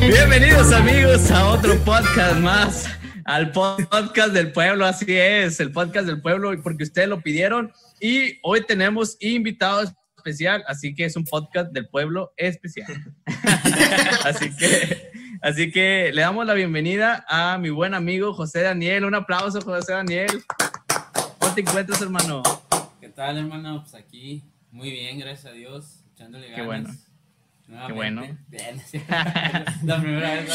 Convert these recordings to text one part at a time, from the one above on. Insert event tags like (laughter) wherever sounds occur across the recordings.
Bienvenidos amigos a otro podcast más, al podcast del pueblo, así es, el podcast del pueblo, porque ustedes lo pidieron y hoy tenemos invitado especial, así que es un podcast del pueblo especial. (laughs) así que, así que le damos la bienvenida a mi buen amigo José Daniel, un aplauso José Daniel. ¿Cómo te encuentras hermano? ¿Qué tal hermano? Pues aquí muy bien, gracias a Dios, echándole ganas. Qué bueno. Qué (laughs) bueno. Bien. la primera vez. ¿no?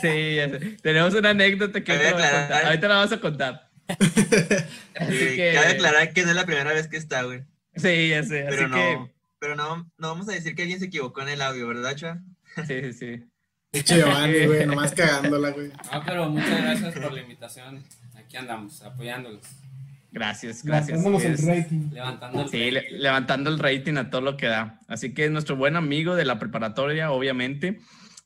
Sí, ya sé. tenemos una anécdota que ahorita, la vas a aclarar. contar. Ahorita la vas a contar. (laughs) Así Sí, que- Cabe aclarar que no es la primera vez que está, güey. Sí, ya sé. Pero Así no, que, pero no, no vamos a decir que alguien se equivocó en el audio, ¿verdad, Chua? sí, sí, sí. Pinche Giovanni, güey, nomás cagándola, güey. No, pero muchas gracias por la invitación. Aquí andamos, apoyándolos, Gracias, gracias. El rating. levantando el Sí, le- levantando el rating a todo lo que da. Así que es nuestro buen amigo de la preparatoria, obviamente,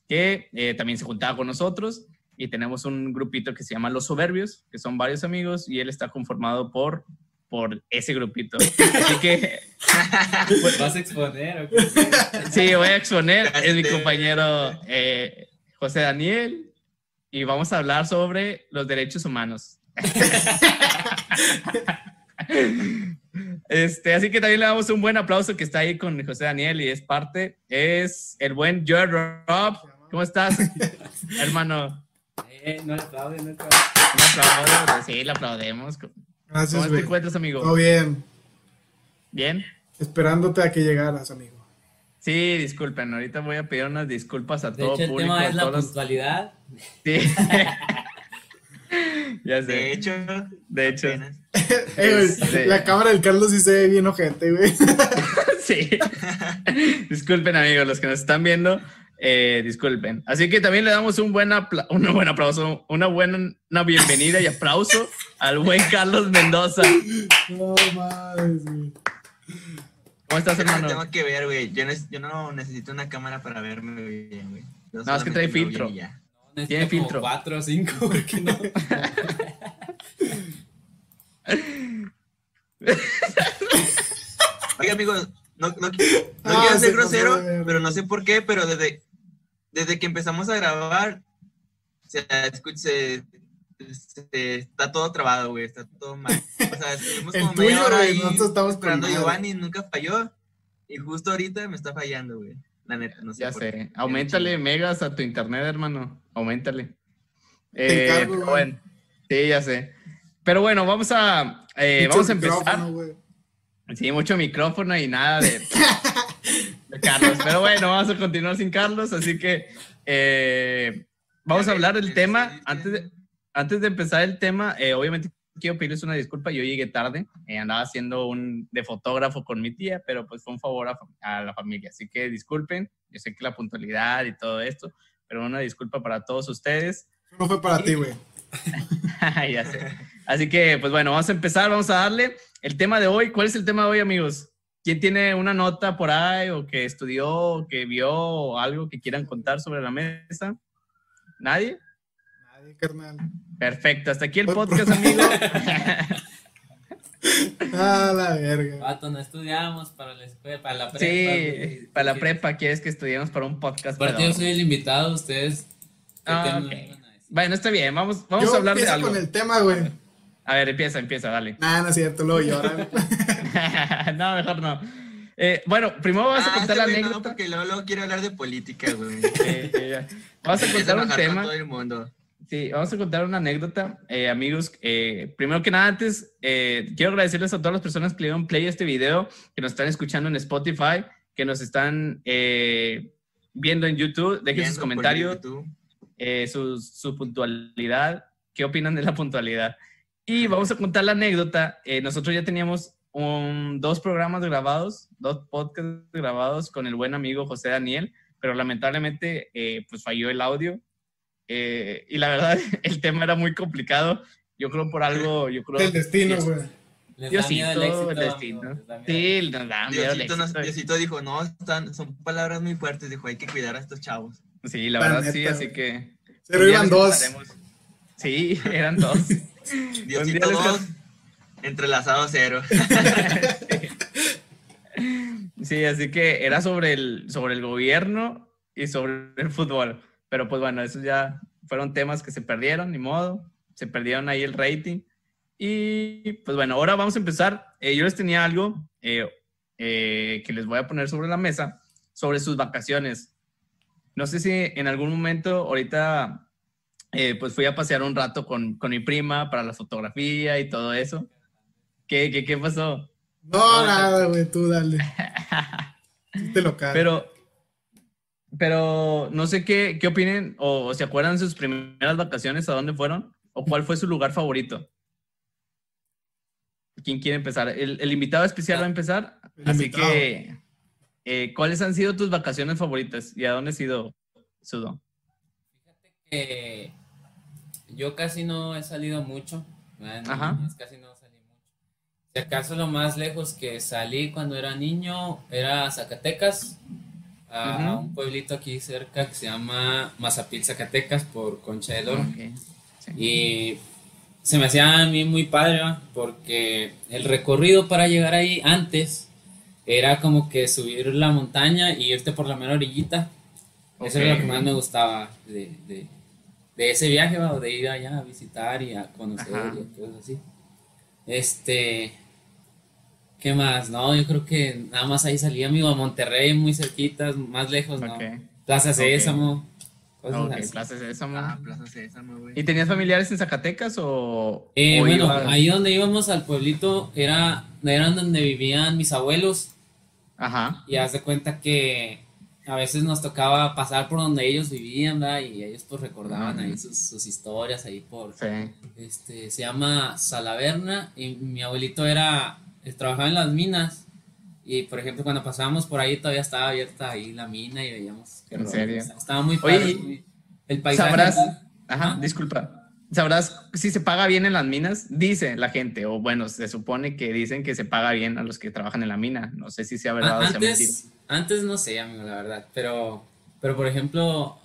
que eh, también se juntaba con nosotros y tenemos un grupito que se llama Los Soberbios, que son varios amigos y él está conformado por, por ese grupito. Así que ¿Vas a exponer o qué? (laughs) sí, voy a exponer. Es mi Este- compañero eh, José Daniel y vamos a hablar sobre los derechos humanos. (laughs) Este, así que también le damos un buen aplauso que está ahí con José Daniel y es parte, es el buen Joe Rob. ¿Cómo estás, (laughs) hermano? Eh, no le aplauden, no le aplauden. Un aplauso. Sí, le aplaudemos. ¿Cómo Gracias, te güey. encuentras, amigo? Todo bien. ¿Bien? Esperándote a que llegaras, amigo. Sí, disculpen, ahorita voy a pedir unas disculpas a De todo hecho, el público. tema es la puntualidad. Sí. (laughs) ya sé. De hecho, De hecho. (laughs) Eh, güey, Sí. La cámara del Carlos sí se ve bien ojete, güey. (laughs) Sí. disculpen, amigos, los que nos están viendo, eh, disculpen. Así que también le damos un buen, apla- un buen aplauso, una buena una bienvenida y aplauso al buen Carlos Mendoza. No mames, güey. ¿Cómo estás, (laughs) no hermano? tengo que ver, güey. Yo, ne- yo no necesito una cámara para verme bien, güey. No, es que trae filtro. ya. Necesito Tiene como filtro. Cuatro o cinco, (laughs) porque no. (laughs) Oiga, amigos, no, no, no Ah, quiero se ser grosero, pero no sé por qué, pero desde, desde que empezamos a grabar, se, escu- se- se- está todo trabado, güey, está todo mal. O sea, estuvimos (laughs) como media hora ahí nosotros estamos esperando a. Giovanni, nunca falló, y justo ahorita me está fallando, güey. La neta, no sé Ya por sé. qué. Aumentale megas a tu internet, hermano. Aumentale. Te Eh, encargo, bueno. Sí, ya sé. Pero bueno, vamos a, eh, Mucho vamos a empezar. micrófono, güey. Sí, mucho micrófono y nada de, (laughs) de Carlos. Pero bueno, vamos a continuar sin Carlos, así que eh, vamos a hablar del tema. Antes de, antes de empezar el tema, eh, obviamente quiero pedirles una disculpa. Yo llegué tarde, eh, andaba haciendo un de fotógrafo con mi tía, pero pues fue un favor a, a la familia. Así que disculpen, yo sé que la puntualidad y todo esto, pero una disculpa para todos ustedes. No fue para ti, güey. (laughs) ya sé. Así que, pues bueno, vamos a empezar, vamos a darle el tema de hoy. ¿Cuál es el tema de hoy, amigos? ¿Quién tiene una nota por ahí o que estudió, o que vio o algo que quieran contar sobre la mesa? ¿Nadie? Nadie, carnal. Perfecto, hasta aquí el Pues, podcast, amigo. (laughs) Ah, la verga. Vato, no estudiamos para la escuela, para la prepa. Sí, para la prepa quieres que estudiemos para un podcast. Aparte, yo soy el invitado, ustedes. ¿qué Ah? Bueno, está bien, vamos, vamos Yo a hablar de algo. con el tema, güey. A ver, empieza, empieza, dale. (laughs) Nah, no es cierto, luego lloran. (laughs) no, mejor no. Eh, bueno, primero vamos a Ah, contar la güey no, anécdota. porque luego, luego quiere hablar de política, güey. Eh, eh, vamos a contar un tema. todo el mundo. Sí, vamos a contar una anécdota, eh, amigos. Eh, primero que nada, antes, eh, quiero agradecerles a todas las personas que le dieron play a este video, que nos están escuchando en Spotify, que nos están eh, viendo en YouTube. Dejen sus comentarios, eh, su, su puntualidad. ¿Qué opinan de la puntualidad? Y vamos a contar la anécdota. Eh, nosotros ya teníamos un- dos programas grabados, dos podcasts grabados con el buen amigo José Daniel, pero lamentablemente pues falló el audio. Eh, y la verdad, (laughs) el tema era muy complicado. Yo creo por algo, yo creo... El destino, güey. Les da Diosito, miedo el éxito. el destino. amigo, les da miedo. Sí, nos da miedo el Diosito, nos- éxito. Diosito dijo, no, están, son palabras muy fuertes, dijo, hay que cuidar a estos chavos. Sí, la La verdad neta, sí, así que... Pero iban dos. contaremos. Sí, (laughs) eran dos. (laughs) Diosito dos, entrelazado cero. Sí, así que era sobre el, sobre el gobierno y sobre el fútbol. Pero pues bueno, esos ya fueron temas que se perdieron, ni modo. Se perdieron ahí el rating. Y pues bueno, ahora vamos a empezar. Eh, yo les tenía algo eh, eh, que les voy a poner sobre la mesa, sobre sus vacaciones. No sé si en algún momento, ahorita, eh, pues fui a pasear un rato con, con mi prima para la fotografía y todo eso. ¿Qué, qué, qué pasó? No, nada, güey, tú dale. (laughs) Sí te lo cago. Pero, pero no sé qué, qué opinen o, se acuerdan de sus primeras vacaciones, a dónde fueron o cuál fue su lugar favorito. ¿Quién quiere empezar? El, el invitado especial va a empezar, El así invitado. que eh, ¿cuáles han sido tus vacaciones favoritas y a dónde has ido, Sudo? Fíjate que yo casi no he salido mucho. Ajá. niñez Casi no salí mucho. Si acaso lo más lejos que salí cuando era niño era Zacatecas, a Ujú. un pueblito aquí cerca que se llama Mazapil, Zacatecas, por Concha del Oro. Ok, sí. Y se me hacía a mí muy padre, ¿va? porque el recorrido para llegar ahí antes era como que subir la montaña y irte por la mera orillita. Eso era lo que más me gustaba de, de, de ese viaje, ¿va? o de ir allá a visitar y a conocer Ajá. y cosas así. Este, ¿qué más? No, yo creo que nada más ahí salía, amigo, a Monterrey, muy cerquitas, más lejos, ¿no? Ok. Plaza. Sésamo, cosas Ok, así. Plaza Sésamo. Ah, Plaza Sésamo, güey. ¿Y tenías familiares en Zacatecas o...? Eh, o bueno, ibas- ahí donde íbamos al pueblito era, eran donde vivían mis abuelos Ajá. y haz de cuenta que a veces nos tocaba pasar por donde ellos vivían, ¿verdad? Y ellos pues recordaban ahí sus, sus historias ahí por, Sí. este, se llama Salaverna y mi abuelito era, trabajaba en las minas y por ejemplo cuando pasábamos por ahí todavía estaba abierta ahí la mina y veíamos qué ¿En serio? estaba muy Oye, padre, muy- el paisaje. ¿Sabrás? Ajá, Ajá. disculpa. ¿Sabrás si se paga bien en las minas? Dice la gente, o bueno, se supone que dicen que se paga bien a los que trabajan en la mina. No sé si sea verdad o sea mentira. Antes, antes no sé, amigo, la verdad, pero, pero por ejemplo,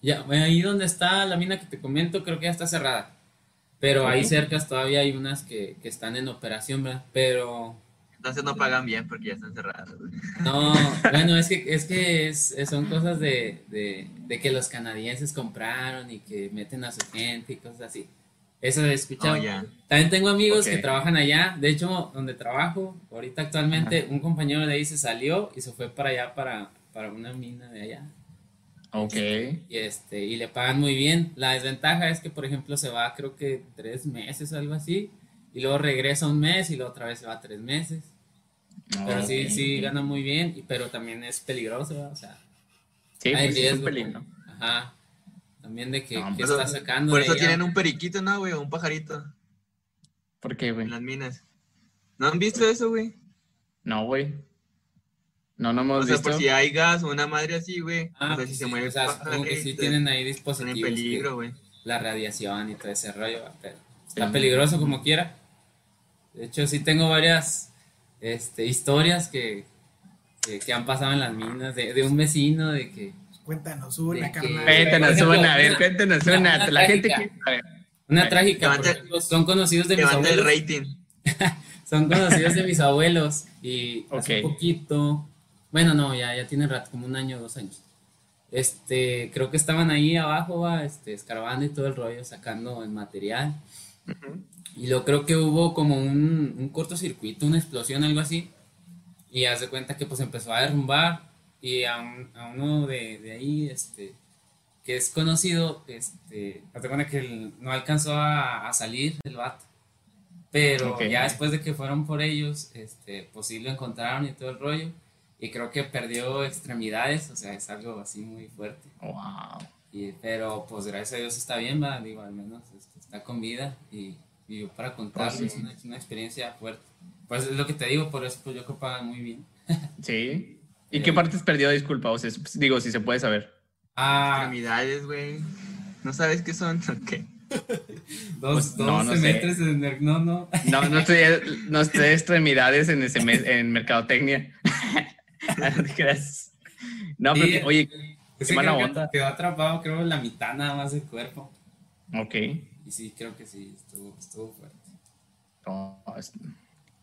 ya, ahí donde está la mina que te comento, creo que ya está cerrada. Pero ahí cerca todavía hay unas que, que están en operación, ¿verdad? Pero Entonces no pagan bien porque ya están cerrados. güey. no, (laughs) bueno, es que, es que es- son cosas de, de, de que los canadienses compraron y que meten a su gente y cosas así. Eso he escuchado. Oh. También tengo amigos que trabajan allá. De hecho, donde trabajo, ahorita actualmente, un compañero de ahí se salió y se fue para allá, para, para una mina de allá. Ok. Y, este, y le pagan muy bien. La desventaja es que, por ejemplo, se va creo que tres meses o algo así. Y luego regresa un mes y luego otra vez se va tres meses. Pero sí, sí, gana muy bien. Y, pero también es peligroso, ¿verdad? O sea, Sí, hay pues, es un peligro. Ajá. También de que, No, que pues, está sacando. Por eso tienen un periquito, ¿no, güey? Un pajarito ¿Por qué, güey? en las minas. ¿No han visto eso, güey? No, güey. No, no hemos O sea, visto. por si hay gas o una madre así, güey. Ah, o sea, pues si sí, se mueve o sea, supongo que sí pajarito, tienen ahí en dispositivos. que- peligro, güey. la radiación y todo ese rollo, pero está Sí. peligroso como quiera. De hecho, sí tengo varias este, historias que, que, que han pasado en las minas, de, de un vecino, de que Cuéntanos una, que- carnal. Cuéntanos una, a ver, cuéntanos una- una. una La gente trágica. quiere saber. una trágica, levanta- ejemplo, son conocidos de mis Levanta el abuelos, rating. (laughs) son conocidos de mis abuelos y hace Ok. poquito, bueno, no, ya, ya tiene rato, como un año o dos años. Este, creo que estaban ahí abajo, va, este, escarbando y todo el rollo, sacando el material. Y luego creo que hubo como un, un cortocircuito, una explosión, algo así. Y haz de cuenta que pues empezó a derrumbar. Y a, un- a uno de, de ahí, este, que es conocido, este, haz de cuenta que no alcanzó a, a salir el vato. Pero Ok. ya después de que fueron por ellos, este, pues sí lo encontraron y todo el rollo. Y creo que perdió extremidades, o sea, es algo así muy fuerte. Wow. Y, pero pues gracias a Dios está bien, va, digo, al menos este, está con vida y, y yo para contarles Pues sí. una, es una experiencia fuerte. Pues es lo que te digo, por eso pues yo creo que pagan muy bien. (laughs) Sí. ¿Y qué Eh. partes perdió? Disculpa, o sea, digo, si se puede saber. Ah, Extremidades, güey. ¿No sabes qué son? Ok. (laughs) dos, pues, dos no, no sé. semestres en el- no, no. No, no estoy, (laughs) no estoy extremidades en, ese mes- en mercadotecnia. (laughs) no te creas. No, Sí. porque, oye, Qué mala onda. Quedó atrapado, creo, la mitad nada más del cuerpo. Ok. Y sí, creo que sí, estuvo, estuvo fuerte.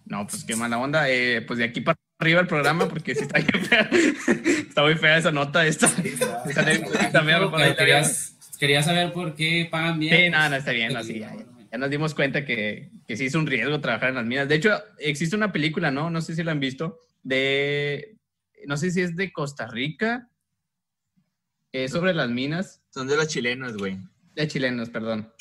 No, pues qué mala onda. Eh, pues de aquí para arriba el programa, porque sí está, (laughs) fea. está muy fea esa nota. Esta, quería saber por qué pagan bien. Sí, nada, no, está bien, así. Ya, ya, nos dimos cuenta que, que sí es un riesgo trabajar en las minas. De hecho, existe una película, ¿no? No sé si la han visto, de. No sé si es de Costa Rica. Eh, sobre las minas. Son de los chilenos, güey. De chilenos, perdón.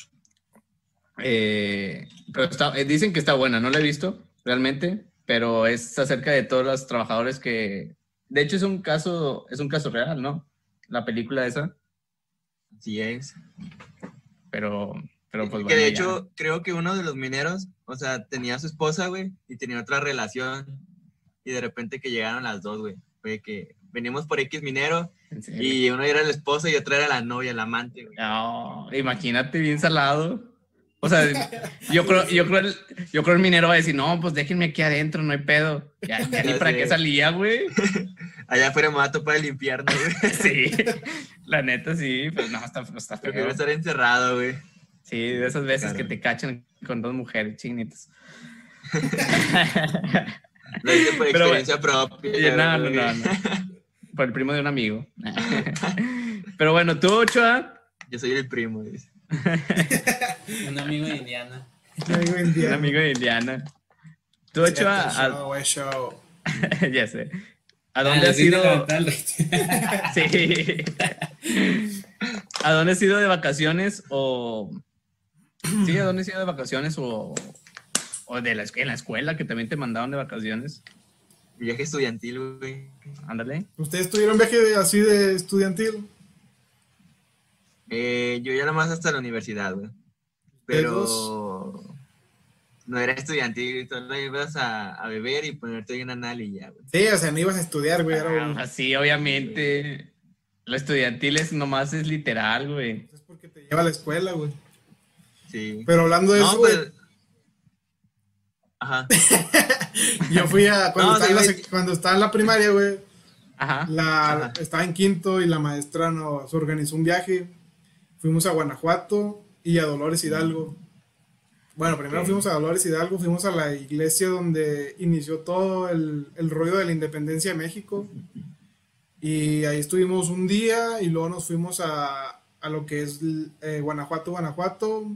Eh, pero eh, dicen que está buena, no la he visto realmente, pero es acerca de todos los trabajadores que, de hecho es un caso, es un caso real, ¿no? La película esa. Sí es. Pero, pero pues Que de hecho creo que uno de los mineros, o sea, tenía a su esposa, güey, y tenía otra relación y de repente que llegaron las dos, güey, fue que venimos por X minero y uno era el esposo y otro era la novia, el amante, güey. No, imagínate bien salado. O sea, (laughs) yo creo, yo creo, el, yo creo el minero va a decir, no, pues déjenme aquí adentro, no hay pedo. Ya, (laughs) ni para qué salía, güey. (laughs) Allá afuera me va a topar el infierno, güey. sí, la neta sí, pero no, está, está feo. Prefiero estar encerrado, güey. Sí, de esas veces que te cachan con dos mujeres chinitas. Lo hice por experiencia propia. No, no, no, no. Por el primo de un amigo. (laughs) Pero bueno, tú, Ochoa. Yo soy el primo, dice. (laughs) Un amigo de Indiana. Un amigo de Indiana. Un amigo de Indiana. Tú, hecho a. (laughs) ya sé. ¿A dónde has ido? sí. ¿A dónde has ido de vacaciones o. Sí, ¿a dónde has ido de vacaciones o. O de la, en la escuela que también te mandaron de vacaciones? Viaje estudiantil, güey. Ándale. ¿Ustedes tuvieron viaje así de estudiantil? Eh, yo ya nomás hasta la universidad, güey. Pero no era estudiantil, solo ibas a, beber y ponerte ahí una anal y ya, güey. Sí, o sea, no ibas a estudiar, güey. Ah, sí, obviamente. Lo estudiantil es nomás es literal, güey. Es porque te lleva a la escuela, güey. Sí. Pero hablando de eso, pues, Ajá. (laughs) yo fui a. (laughs) Cuando, estaba, en la, cuando estaba en la primaria, güey. Ajá. La, Estaba en quinto y la maestra nos organizó un viaje fuimos a Guanajuato y a Dolores Hidalgo. Bueno, primero fuimos a Dolores Hidalgo, fuimos a la iglesia donde inició todo el, el rollo de la independencia de México. Y ahí estuvimos un día y luego nos fuimos a, a lo que es eh, Guanajuato, Guanajuato.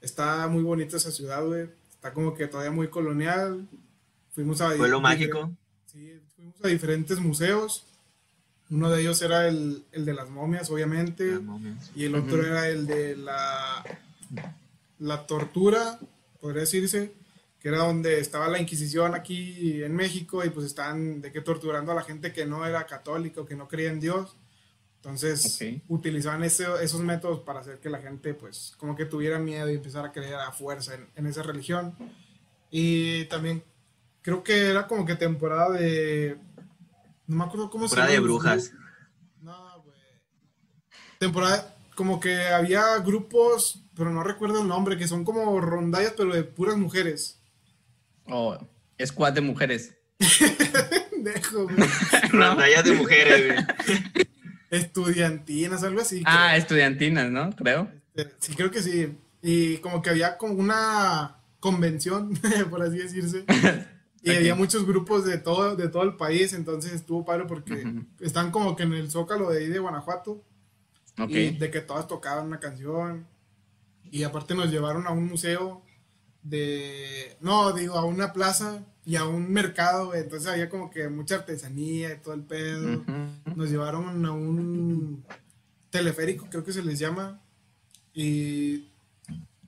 Está muy bonita esa ciudad, güey. Está como que todavía muy colonial. Fuimos a... Pueblo mágico. Sí, fuimos a diferentes museos. Uno de ellos era el, de las momias, obviamente. Y el otro era el de la, la tortura, podría decirse, que era donde estaba la Inquisición aquí en México y pues estaban de que torturando a la gente que no era católica o que no creía en Dios. Entonces utilizaban esos métodos para hacer que la gente pues como que tuviera miedo y empezara a creer a fuerza en, en esa religión. Y también creo que era como que temporada de no me acuerdo cómo se llama. Temporada de brujas. No, güey. Temporada, como que había grupos, pero no recuerdo el nombre, que son como rondallas, pero de puras mujeres. Oh, squad de mujeres. (laughs) Dejo, güey. (laughs) Rondallas de mujeres, güey. (laughs) Estudiantinas, algo así. Ah, estudiantinas, ¿no? Creo. Este, sí, creo que sí. Y como que había como una convención, (laughs) por así decirse. (laughs) Y había muchos grupos de todo, de todo el país, entonces estuvo padre porque están como que en el zócalo de ahí de Guanajuato. Y de que todas tocaban una canción. Y aparte nos llevaron a un museo de, no, digo, a una plaza y a un mercado, entonces había como que mucha artesanía y todo el pedo. Nos llevaron a un teleférico, creo que se les llama. Y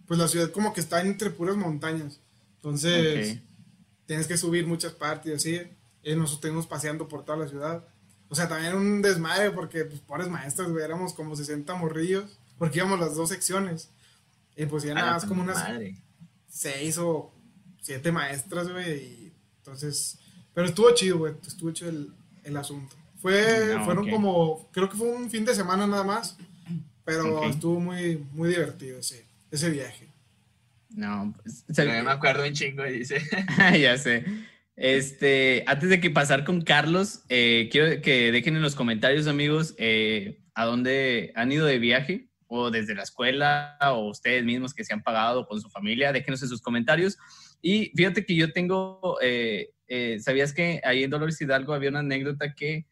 pues la ciudad como que está entre puras montañas. Entonces tienes que subir muchas partes y así. Y nos estuvimos paseando por toda la ciudad. O sea, también un desmadre porque, pues, pobres maestras, güey, éramos como 60 morrillos, porque íbamos las dos secciones. Y pues ya nada más como unas seis o siete maestras, güey. Y entonces, pero estuvo chido, güey, estuvo chido el, el asunto. Fue, fueron como, creo que fue un fin de semana nada más, pero estuvo muy, muy divertido ese, ese viaje. No, pues, me acuerdo un chingo, dice. (laughs) ya sé. Este, antes de que pasar con Carlos, eh, quiero que dejen en los comentarios, amigos, eh, a dónde han ido de viaje o desde la escuela o ustedes mismos que se han pagado con su familia, déjenos en sus comentarios. Y fíjate que yo tengo, eh, ¿sabías que ahí en Dolores Hidalgo había una anécdota que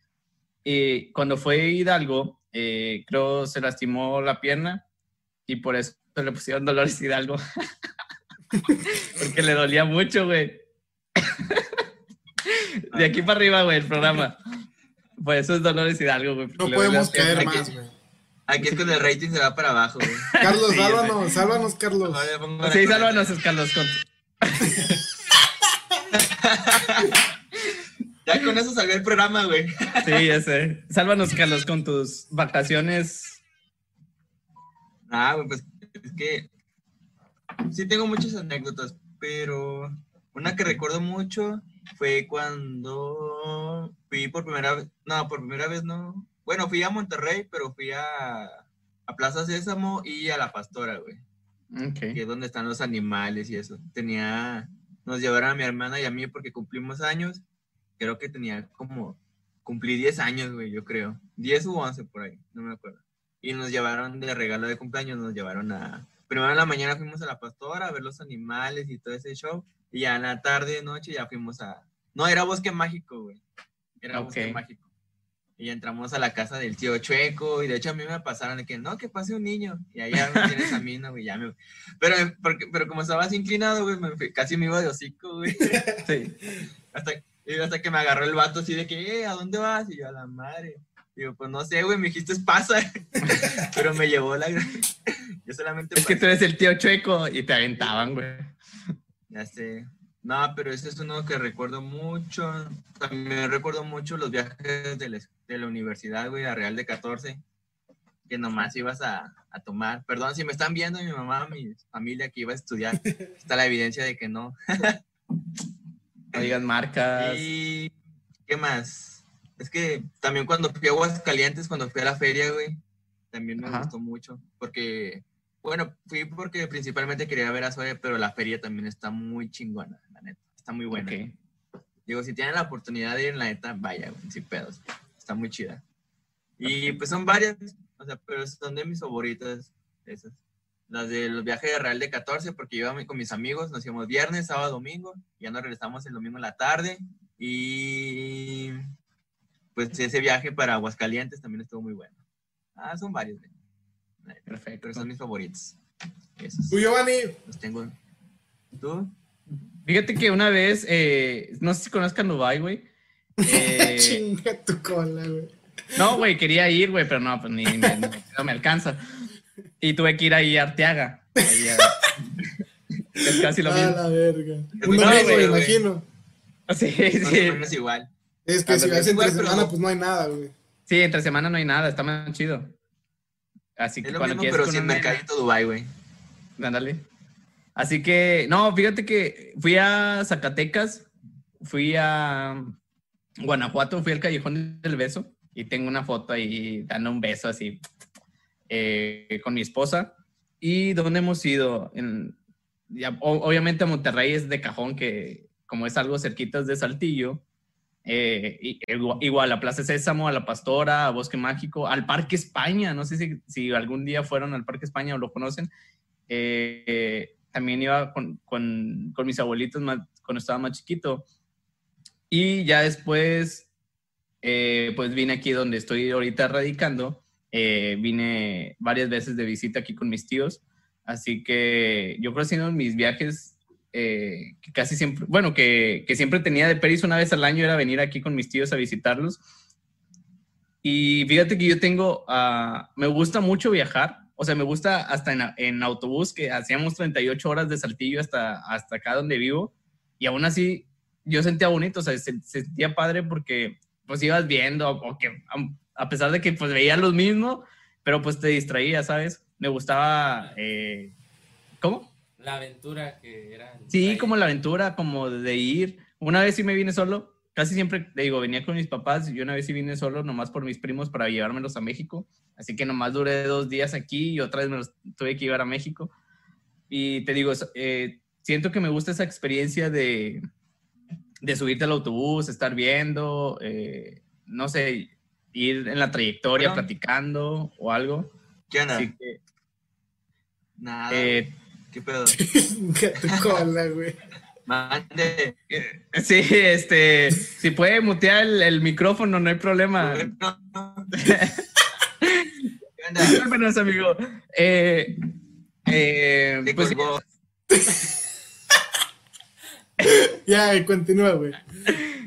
cuando fue Hidalgo, creo se lastimó la pierna y por eso le pusieron Dolores Hidalgo. (laughs) Porque le dolía mucho, güey. De aquí para arriba, güey, el programa. Pues eso es Dolores Hidalgo, güey. No podemos caer más, güey. Aquí es cuando el rating se va para abajo, güey. (laughs) Carlos, sálvanos, sálvanos, Carlos. Sí, sálvanos, Carlos. (laughs) ya con eso salió el programa, güey. (laughs) Sí, ya sé. Sálvanos, Carlos, con tus vacaciones. Ah, güey, pues es que sí tengo muchas anécdotas, pero una que recuerdo mucho fue cuando fui por primera vez, no, por primera vez no. Bueno, fui a Monterrey, pero fui a, a Plaza Sésamo y a La Pastora, güey. Okay. Que es donde están los animales y eso. Tenía, nos llevaron a mi hermana y a mí porque cumplimos años. Creo que tenía como, cumplí 10 años, güey, yo creo. 10 u 11 por ahí, no me acuerdo. Y nos llevaron de regalo de cumpleaños, nos llevaron a... Primero en la mañana fuimos a La Pastora a ver los animales y todo ese show. Y ya en la tarde, noche, ya fuimos a... No, era Bosque Mágico, güey. Era Bosque Mágico. Y entramos a la casa del tío Chueco. Y de hecho a mí me pasaron de que, no, que pase un niño. Y ahí ya me tienes a mí, no, güey, ya me... Pero, porque, pero como estabas inclinado, güey, casi me iba de hocico, güey. (laughs) Sí. Hasta, hasta que me agarró el vato así de que, eh, ¿a dónde vas? Y yo, a la madre. Digo, pues no sé, güey, me dijiste pasa. (laughs) pero me llevó la... yo solamente... Es que tú eres el tío Chueco y te aventaban, güey. Ya sé. No, pero ese es uno que recuerdo mucho. También recuerdo mucho los viajes de la, universidad, güey, a Real de 14, que nomás ibas a, tomar. Perdón, si me están viendo mi mamá, mi familia que iba a estudiar, (laughs) está la evidencia de que no. no digan marcas. Y, ¿qué más? Es que también cuando fui a Aguascalientes, cuando fui a la feria, güey, también me gustó mucho, porque bueno, fui porque principalmente quería ver a Zoe, pero la feria también está muy chingona. Está muy buena. Digo, si tienen la oportunidad de ir, la neta, vaya, sin pedos. Está muy chida. Y pues son varias, o sea, pero son de mis favoritas esas. Las de los viajes de Real de 14, porque iba con mis amigos, nos íbamos viernes, sábado, domingo, y ya nos regresamos el domingo en la tarde. Y pues ese viaje para Aguascalientes también estuvo muy bueno. Ah, son varios. Perfecto. Pero son mis favoritos. ¿Tú, Giovanni? Los tengo. ¿Tú? Fíjate que una vez, eh, no sé si conozcan Dubai, güey. (laughs) Eh, Chinga tu cola, güey. No, güey, quería ir, güey, pero no, pues ni, no me alcanza. Y tuve que ir ahí a Arteaga. (laughs) es casi lo mismo. A la verga. Un no, me imagino. Sí, sí. es igual. Es que si vas entre semana, pues no hay nada, güey. Sí, entre semana no hay nada, está más chido. Así que cuando mismo, pero sin mercadito Dubai, güey. Ándale. Así que, no, fíjate que fui a Zacatecas, fui a Guanajuato, fui al Callejón del Beso y tengo una foto ahí dando un beso así eh, con mi esposa. ¿Y dónde hemos ido? En, obviamente Monterrey es de cajón, que como es algo cerquitas de Saltillo, eh, igual a Plaza Sésamo, a La Pastora, a Bosque Mágico, al Parque España. No sé si, si algún día fueron al Parque España o lo conocen. Eh, también iba con, con, con mis abuelitos cuando estaba más chiquito. Y ya después, eh, pues vine aquí donde estoy ahorita radicando. vine varias veces de visita aquí con mis tíos. Así que yo creo que sido mis viajes eh, que casi siempre, bueno, que, que, siempre tenía de Peris una vez al año era venir aquí con mis tíos a visitarlos. Y fíjate que yo tengo, uh, me gusta mucho viajar, o sea, me gusta hasta en, en, autobús, que hacíamos 38 horas de saltillo hasta, hasta acá donde vivo, y aún así yo sentía bonito, o sea, se, sentía padre porque pues ibas viendo, o que a pesar de que pues veía lo mismo, pero pues te distraía, ¿sabes? Me gustaba, eh, ¿cómo? La aventura que era. Sí, como la aventura, como de ir. Una vez sí me vine solo, casi siempre, digo, venía con mis papás y una vez sí vine solo, nomás por mis primos para llevármelos a México. Así que nomás duré dos días aquí y otra vez me los tuve que llevar a México. Y te digo, eh, siento que me gusta esa experiencia de, de subirte al autobús, estar viendo, eh, no sé, ir en la trayectoria platicando o algo. ¿Qué onda? Así que, Nada. eh, ¿Qué pedo? (laughs) tu cola, güey. Mande. sí, este, si puede mutear el, el micrófono, no hay problema. (laughs) Discúlpenos, amigo. Eh, eh, pues. Ya, (laughs) continúa, güey.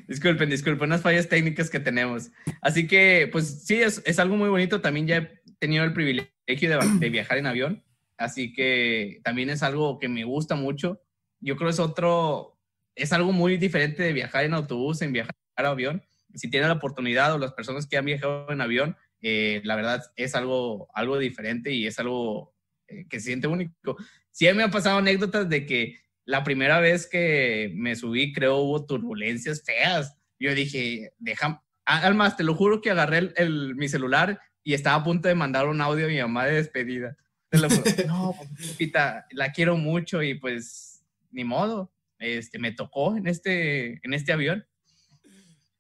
Disculpen, disculpen, unas fallas técnicas que tenemos. Así que, pues sí, es, es algo muy bonito. También ya he tenido el privilegio de, de viajar en avión. Así que también es algo que me gusta mucho. Yo creo es otro, es algo muy diferente de viajar en autobús, en viajar en avión. Si tienen la oportunidad o las personas que han viajado en avión, eh, la verdad es algo, algo diferente y es algo eh, que se siente único. Sí me han pasado anécdotas de que la primera vez que me subí, creo hubo turbulencias feas. Yo dije, deja, Almas, te lo juro que agarré el, el- mi celular y estaba a punto de mandar un audio a mi mamá de despedida. Te lo juro. (laughs) no, Pita, la quiero mucho y pues ni modo. Este, me tocó en este, en este avión.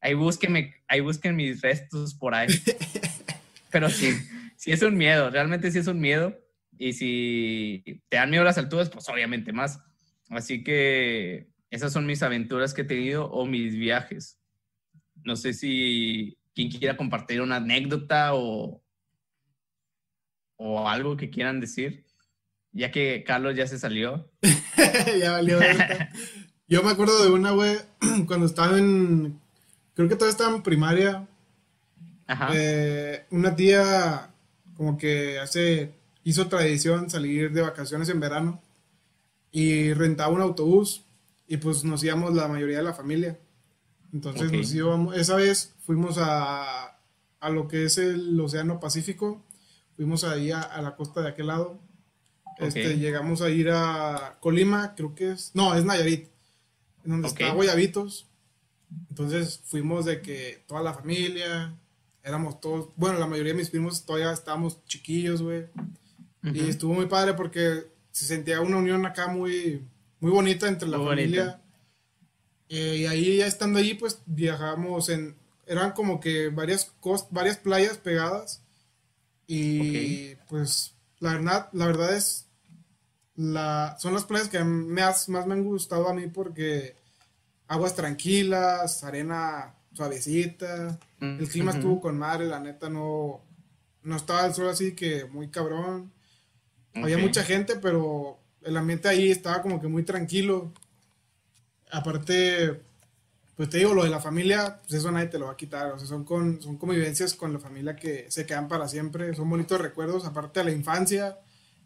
Ahí búsquenme, ahí busquen mis restos por ahí. (laughs) Pero sí, sí es un miedo, realmente sí es un miedo. Y si te dan miedo las alturas, pues obviamente más. Así que esas son mis aventuras que he tenido o mis viajes. No sé si quien quiera compartir una anécdota o, o algo que quieran decir, ya que Carlos ya se salió. (laughs) ya valió. (laughs) Yo me acuerdo de una, güey, (clears throat) cuando estaba en. Creo que todavía estaba en primaria. Ajá. eh, una tía, como que hace. Hizo tradición salir de vacaciones en verano. Y rentaba un autobús. Y pues nos íbamos la mayoría de la familia. Entonces nos íbamos. Esa vez fuimos a. A lo que es el Océano Pacífico. Fuimos ahí a, a la costa de aquel lado. Este, Ok. llegamos a ir a Colima, creo que es. No, es Nayarit. En donde Ok. está Guayabitos. Entonces fuimos de que toda la familia, éramos todos, bueno, la mayoría de mis primos todavía estábamos chiquillos, güey. Y Ujú. estuvo muy padre porque se sentía una unión acá muy, muy bonita entre la Muy familia. Eh, y ahí ya estando allí, pues viajamos en, eran como que varias, cos- varias playas pegadas. Y pues la verdad, la verdad es, la, son las playas que me has- más me han gustado a mí porque aguas tranquilas, arena suavecita, el clima estuvo con madre, la neta no, no estaba el sol así que muy cabrón. Había mucha gente, pero el ambiente ahí estaba como que muy tranquilo. Aparte, pues te digo, lo de la familia, pues eso nadie te lo va a quitar. O sea, son, con, son convivencias con la familia que se quedan para siempre. Son bonitos recuerdos, aparte de la infancia.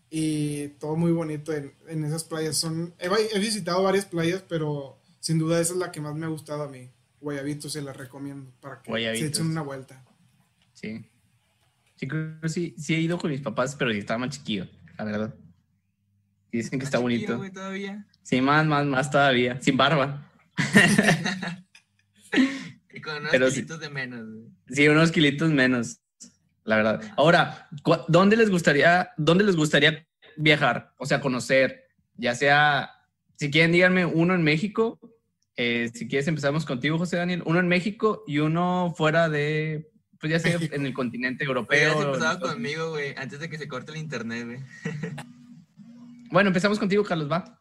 Y todo muy bonito en, en esas playas. Son, he, he visitado varias playas, pero sin duda esa es la que más me ha gustado a mí. Guayabito se la recomiendo para que se Guayabitos. echen una vuelta. Sí. Sí, creo que sí, sí he ido con mis papás, pero sí estaba más chiquillo, la verdad. Y dicen que está Chiquillo, bonito. güey, todavía. Sí, más, más, más todavía. Sin barba. (laughs) Y con unos Pero sí. kilitos de menos, güey. Sí, unos kilitos menos, la verdad. Ahora, ¿dónde les gustaría, dónde les gustaría viajar? O sea, conocer, ya sea, si quieren, díganme uno en México. eh, si quieres, empezamos contigo, José Daniel. Uno en México y uno fuera de, pues ya sea (laughs) en el continente europeo. Hubieras empezado conmigo, güey, antes de que se corte el internet, güey. (laughs) Bueno, empezamos contigo, Carlos, va.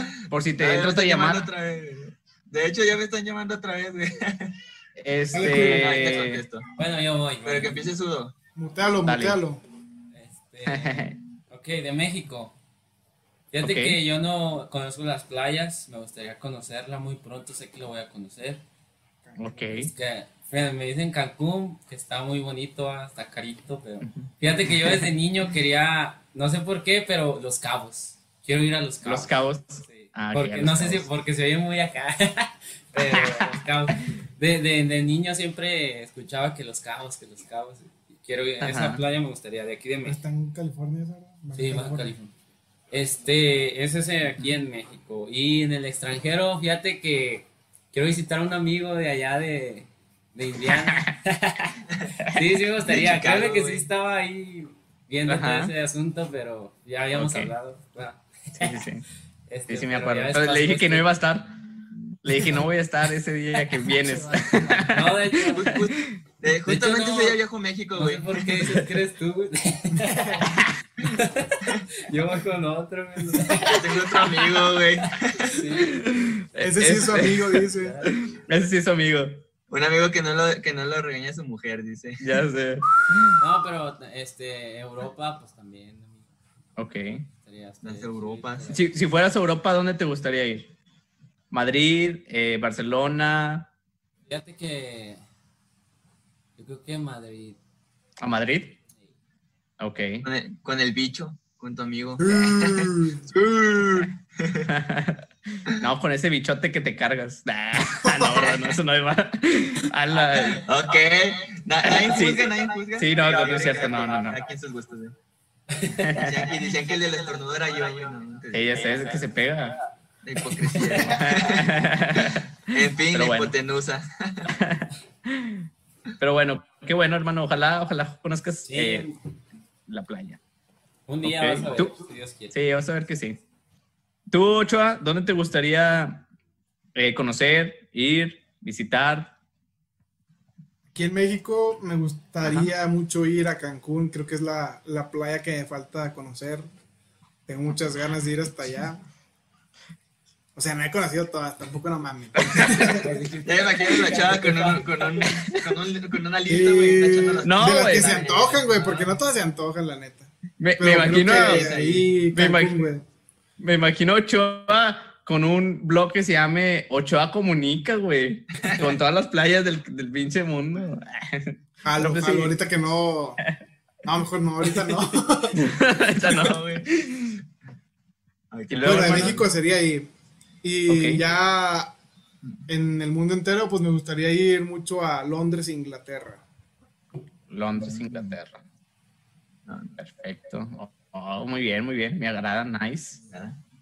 (laughs) Por si te Ah, ya me entra esta están llamando llamada. otra vez, güey. De hecho, ya me están llamando otra vez, güey. Ah, Este. (laughs) Bueno, yo voy. Pero bueno. que empiece sudo. Mutealo, Dale. mutealo. Este, ok, de México. Fíjate que yo no conozco las playas, me gustaría conocerla muy pronto, sé que lo voy a conocer. ok. Es que bueno, me dicen Cancún, que está muy bonito, ah, está carito, pero fíjate que yo desde niño quería, no sé por qué, pero Los Cabos. Quiero ir a Los Cabos. Los cabos. Sí, Ah, porque, no sé si porque se oye muy acá, (laughs) pero Los Cabos. De, de, de niño siempre escuchaba que Los Cabos, que Los Cabos. Quiero ir a esa playa, me gustaría, de aquí de México. Está en California, esa, ¿verdad? Sí, Baja California. Este, ese es aquí en México. Y en el extranjero, fíjate que quiero visitar a un amigo de allá de, de Indiana. (laughs) sí, sí me gustaría. De Chicago, Créeme que sí estaba ahí viendo Ajá. todo ese asunto, pero ya habíamos hablado. Bueno, Sí, sí, sí. (laughs) este, Sí, sí, me acuerdo. Entonces, le dije que no este, iba a estar. Le dije, no voy a estar ese día (laughs) que vienes. No, de hecho, (laughs) Eh, justamente no, ese día viajo a México, no güey. sé por qué dices que eres tú, güey. Yo voy con otro, güey. Yo tengo otro amigo, güey. Sí. Ese sí es su amigo, dice. Ese sí es su amigo. Un amigo que no lo, que no lo regaña a su mujer, dice. Ya sé. No, pero este, Europa, pues también. amigo. Ok. Las Europas. Si, si fueras a Europa, ¿dónde te gustaría ir? Madrid, eh, Barcelona, Fíjate que. Yo creo que Madrid. a Madrid. Ok. Con el, con el bicho, con tu amigo. (laughs) no, con ese bichote que te cargas. Nah, (laughs) no, bro, no, eso no iba. A la- Ok. Na- nadie Sí. juzga, nadie juzga. Sí, no, no, no es cierto, no, no, no. Aquí en sus gustos, güey. Decían, y decían que el del estornudo era yo, Ella es que se pega. La hipocresía. (laughs) En fin, Pero la bueno. hipotenusa. (laughs) Pero bueno, qué bueno, hermano. Ojalá, ojalá conozcas Sí. eh, la playa. Un día Ok. vas a ver, ¿Tú? si Dios quiere. Sí, vas a ver que sí. Tú, Ochoa, ¿dónde te gustaría eh, conocer, ir, visitar? Aquí en México me gustaría mucho ir a Cancún, creo que es la, la playa que me falta conocer. Tengo muchas ganas de ir hasta allá. O sea, no he conocido todas, tampoco no mames. (laughs) Ya me imagino la chava con, un, con, un, con, un- con una lista, güey. Eh, No, de las güey. que se antojan, güey, porque no todas se antojan, la neta. Me, imagino, ahí me imagino- güey. me imagino Ochoa con un blog que se llame Ochoa Comunica, güey. Con todas las playas del, del pinche mundo. (laughs) Jalo, que jalo, sí. ahorita que no. No, mejor no, ahorita no. (laughs) Esa no, güey. Ahorita Bueno, de. México sería ir. Y ya en el mundo entero, pues me gustaría ir mucho a Londres, Inglaterra. Londres, Inglaterra. Perfecto. Oh, oh, muy bien, muy bien. Me agrada, nice.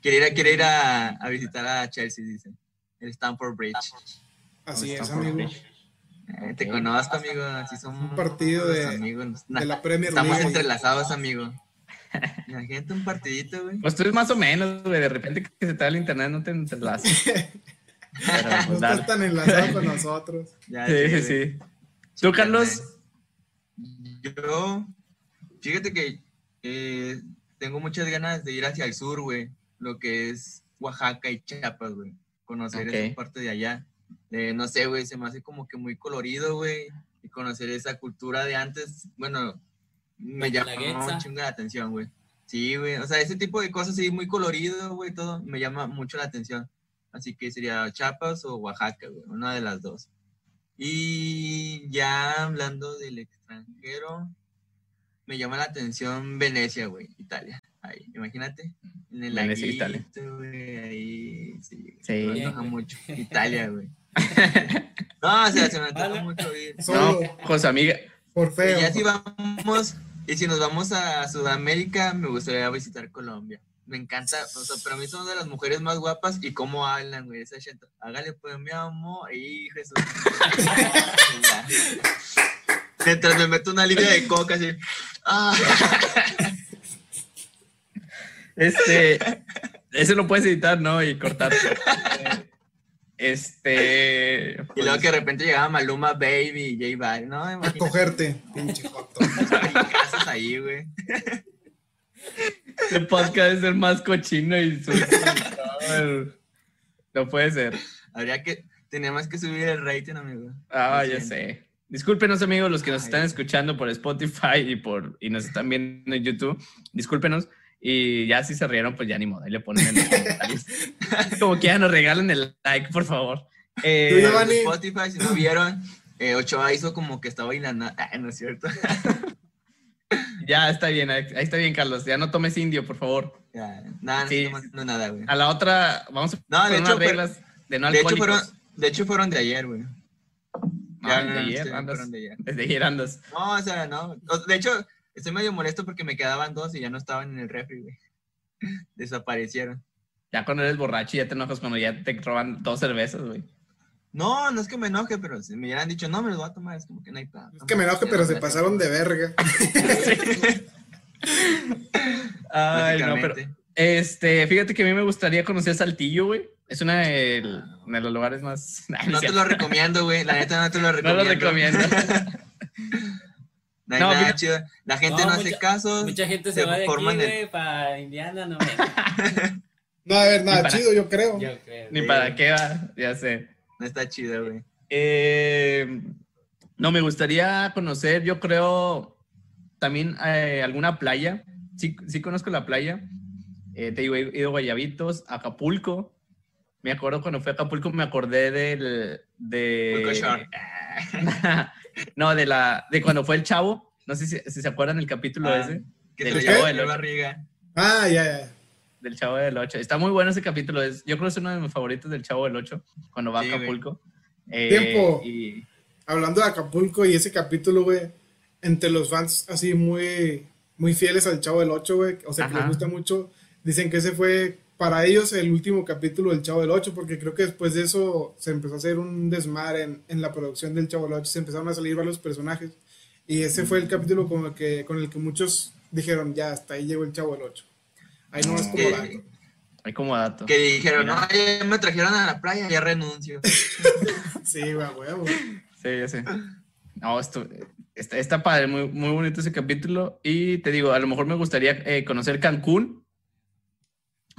Quiere ir, a, quiere ir a, a visitar a Chelsea, dice. El Stamford Bridge. Así es, Stamford amigo. Bridge. Eh, te conozco, amigo. Así somos. Un partido de- amigos. De la Premier Estamos League. entrelazados, amigo. Imagínate un partidito, güey. Pues tú es más o menos, güey. De repente que se te da el internet, no te entrelazas. (laughs) Pero, No pues, dale. estás tan enlazado con (laughs) nosotros. Ya, Sí, sí, sí. ¿Tú, Carlos? Yo, fíjate que eh, tengo muchas ganas de ir hacia el sur, güey. Lo que es Oaxaca y Chiapas, güey. Conocer esa parte de allá. Eh, no sé, güey, se me hace como que muy colorido, güey. Y conocer esa cultura de antes, bueno, me La llama un chingo la atención, güey. Sí, güey. O sea, ese tipo de cosas, sí, muy colorido, güey, todo, me llama mucho la atención. Así que sería Chiapas o Oaxaca, güey, una de las dos. Y ya hablando del extranjero, me llama la atención Venecia, güey, Italia. Ahí, imagínate. En el Venecia, laguito, Italia. güey, ahí, sí. Sí. Me antoja mucho. Italia, güey. (laughs) No, o sea, se me antoja mucho ir. No, José Amiga. por Y feo. ya si vamos, y si nos vamos a Sudamérica, me gustaría visitar Colombia. Me encanta, o sea, para mí son de las mujeres más guapas y cómo hablan, güey, esa gente. Hágale pues, mi amor, y Jesús. (laughs) Mientras me meto una línea de coca, así. Ah, (laughs) Este, ese lo puedes editar, ¿no? Y cortar. Este. y luego que de repente llegaba Maluma Baby y J Balvin, ¿no? A Imagínate cogerte, pinche joto. (laughs) casas ahí, güey. Este podcast es el más cochino y sucio. No, no puede ser. Habría que, tenemos que subir el rating, amigo. Ah, ya sé. Discúlpenos, amigos, los que nos Ay. están escuchando por Spotify y por y nos están viendo en YouTube. Discúlpenos. Y ya si se rieron, pues ya ni modo. Ahí le ponen en los comentarios. (laughs) Como que ya nos regalen el like, por favor. Eh, Tú. Spotify, si no vieron, eh, Ochoa hizo como que estaba bailando. (laughs) Ah, no es cierto. (laughs) ya está bien, ahí ahí está bien, Carlos. Ya no tomes indio, por favor. Ya, nada, no Sí. tomando nada, güey. A la otra, vamos a No, de poner hecho, unas reglas de no De hecho, fueron, de hecho, fueron de ayer, güey. Ah, no, de no, ayer, andas- fueron de ayer. Desde ayer andas. No, o sea, no. De hecho, estoy medio molesto porque me quedaban dos y ya no estaban en el refri, güey. (laughs) Desaparecieron. Ya cuando eres borracho ya te enojas cuando ya te roban dos cervezas, güey. No, no es que me enoje, pero si me hubieran dicho, no, me los voy a tomar, es como que no hay plan. Es que me enoje, pero se pasaron de verga. (laughs) Ay, no, pero este, fíjate que a mí me gustaría conocer Saltillo, güey. Es una de, los lugares más. (laughs) no te lo recomiendo, güey. La neta no te lo recomiendo. No lo recomiendo. No, nada chido. La gente no, hace caso. Mucha gente se, va de aquí, güey, para Indiana, no. (laughs) no va a haber nada chido, yo creo. Yo creo. Ni para qué va, ya sé. No está chido, güey. Eh, no, me gustaría conocer, yo creo, también eh, alguna playa. Sí, sí conozco la playa. Eh, te digo, he ido a Guayabitos, Acapulco. Me acuerdo cuando fui a Acapulco, me acordé del. De, (laughs) no, de la. De cuando fue el chavo. No sé si, se acuerdan el capítulo ah, ese. del chavo de la barriga. Ah, ya, ya. Del Chavo del 8. Está muy bueno ese capítulo. Es, yo creo que es uno de mis favoritos del Chavo del 8, cuando va a Acapulco. Eh, Tiempo. Y... Hablando de Acapulco y ese capítulo, güey, entre los fans así muy, muy fieles al Chavo del 8, güey, o sea, que les gusta mucho, dicen que ese fue para ellos el último capítulo del Chavo del 8, porque creo que después de eso se empezó a hacer un desmar en, en la producción del Chavo del 8, se empezaron a salir varios personajes, y ese fue el capítulo con que, con el que muchos dijeron, ya, hasta ahí llegó el Chavo del 8. Ahí no es como dato. Ahí como dato. Que dijeron, no, ya me trajeron a la playa, ya renuncio. (laughs) sí, güey, huevo. Sí, ya sé. No, esto está, está, padre, muy, muy bonito ese capítulo. Y te digo, a lo mejor me gustaría eh, conocer Cancún.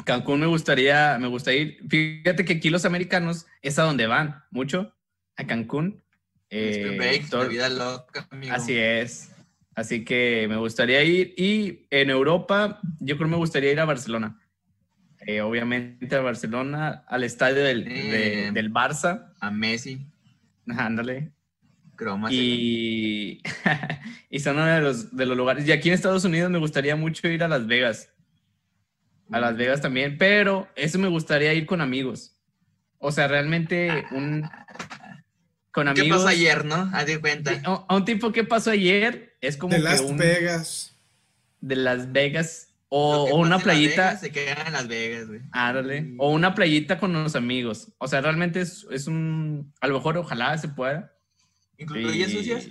Cancún me gustaría, me gustaría ir. Fíjate que aquí los americanos es a donde van mucho, a Cancún. Eh, vida loca, amigo. Así es. Así que me gustaría ir. Y en Europa, yo creo que me gustaría ir a Barcelona. Eh, obviamente a Barcelona, al estadio del, del Barça. A Messi. Ándale. Y, (laughs) y son uno de los, de los lugares. Y aquí en Estados Unidos me gustaría mucho ir a Las Vegas. A Las Vegas también, pero eso me gustaría ir con amigos. O sea, realmente un, con amigos. ¿Qué pasó ayer, no? Haz de cuenta. A, un tipo que pasó ayer es como. De Las Vegas. De Las Vegas. O, una playita. se queda en Las Vegas, güey. Árale. O una playita con los amigos. O sea, realmente es, es un. A lo mejor, ojalá se pueda. ¿Incluye sucios?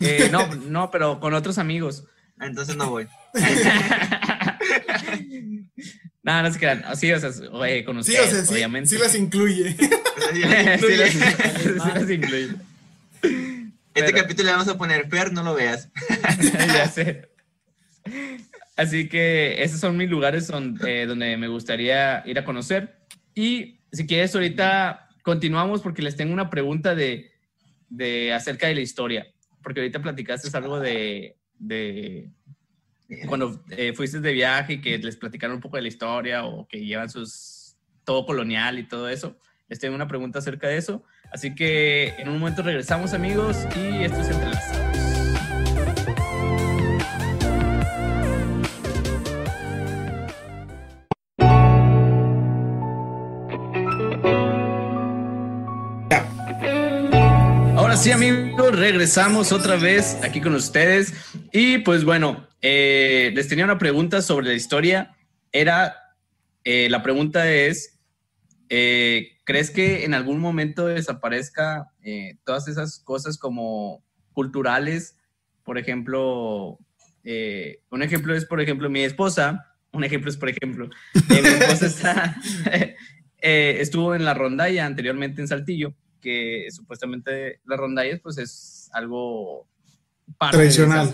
Eh, no, no, pero con otros amigos. Entonces no voy. (laughs) (laughs) Nada, no se quedan. Así, o sea, con ustedes, sí, o sea, obviamente. Sí, las incluye. sí, (laughs) las, incluye. Este capítulo le vamos a poner Fer, no lo veas. (laughs) ya sé. Así que esos son mis lugares donde, eh, donde me gustaría ir a conocer. Y si quieres, ahorita continuamos porque les tengo una pregunta de, de acerca de la historia. Porque ahorita platicaste algo de, de cuando eh, fuiste de viaje y que les platicaron un poco de la historia o que llevan sus todo colonial y todo eso. Les tengo una pregunta acerca de eso. Así que en un momento regresamos amigos y esto es Entrelazados. Ahora sí amigos, regresamos otra vez aquí con ustedes y pues bueno, eh, les tenía una pregunta sobre la historia. Era, eh, la pregunta es, eh, ¿crees que en algún momento desaparezca todas esas cosas como culturales? Por ejemplo, un ejemplo es, por ejemplo, mi esposa, un ejemplo es, por ejemplo, mi esposa (laughs) estuvo en la rondalla anteriormente en Saltillo, que supuestamente la rondalla pues es algo tradicional.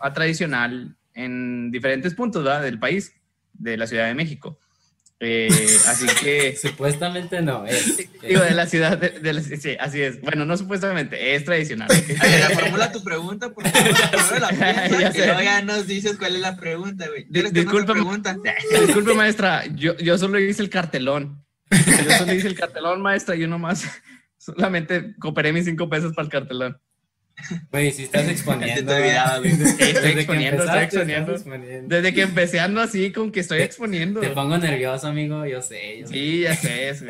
a tradicional en diferentes puntos del país, de la Ciudad de México. Eh, así (laughs) que. supuestamente no, es. Digo, de la ciudad de, sí, así es. Bueno, no supuestamente, es tradicional. la formula tu pregunta, por favor. La (laughs) ya, ya nos dices cuál es la pregunta, güey. Disculpa, (laughs) disculpe, maestra, yo, yo solo hice el cartelón. Yo solo hice el cartelón, maestra, yo nomás solamente cooperé mis cinco pesos para el cartelón. Güey, si (laughs) estás exponiendo. estoy exponiendo, estoy exponiendo. Desde que empecé ando así, con que estoy exponiendo. Te pongo nervioso, amigo, yo sé. sí, ya sé. Es,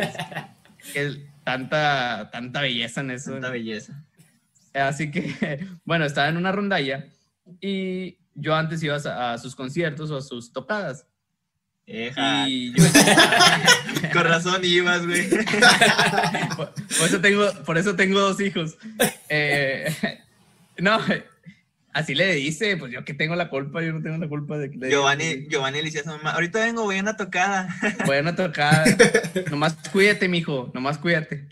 que tanta, tanta belleza en eso. Tanta belleza. Así que, bueno, estaba en una rondalla y yo antes iba a, sus conciertos o a sus tocadas. Y (laughs) Con razón ibas, güey. Por, eso tengo, por eso tengo dos hijos. Eh, (laughs) no, así le dice, pues yo que tengo la culpa, yo no tengo la culpa de que le Giovanni, Giovanni le decía a su mamá, ahorita vengo, voy a una tocada. (laughs) Voy a una tocada. nomás cuídate, mijo, nomás cuídate.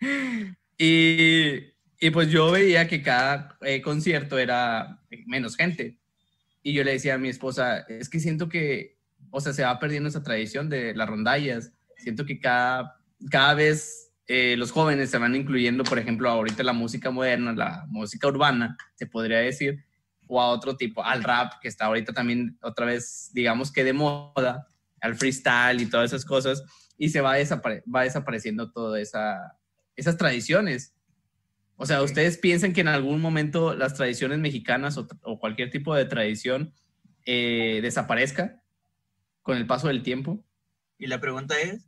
(laughs) y, y, pues yo veía que cada eh, concierto era menos gente. Y yo le decía a mi esposa, es que siento que, o sea, se va perdiendo esa tradición de las rondallas. Siento que cada, cada vez eh, los jóvenes se van incluyendo, por ejemplo, ahorita la música moderna, la música urbana, se podría decir, o a otro tipo, al rap, que está ahorita también otra vez, digamos que de moda, al freestyle y todas esas cosas, y se va, va desapareciendo todas esa, esas tradiciones. O sea, ¿ustedes piensan que en algún momento las tradiciones mexicanas o, cualquier tipo de tradición eh, desaparezca con el paso del tiempo? Y la pregunta es...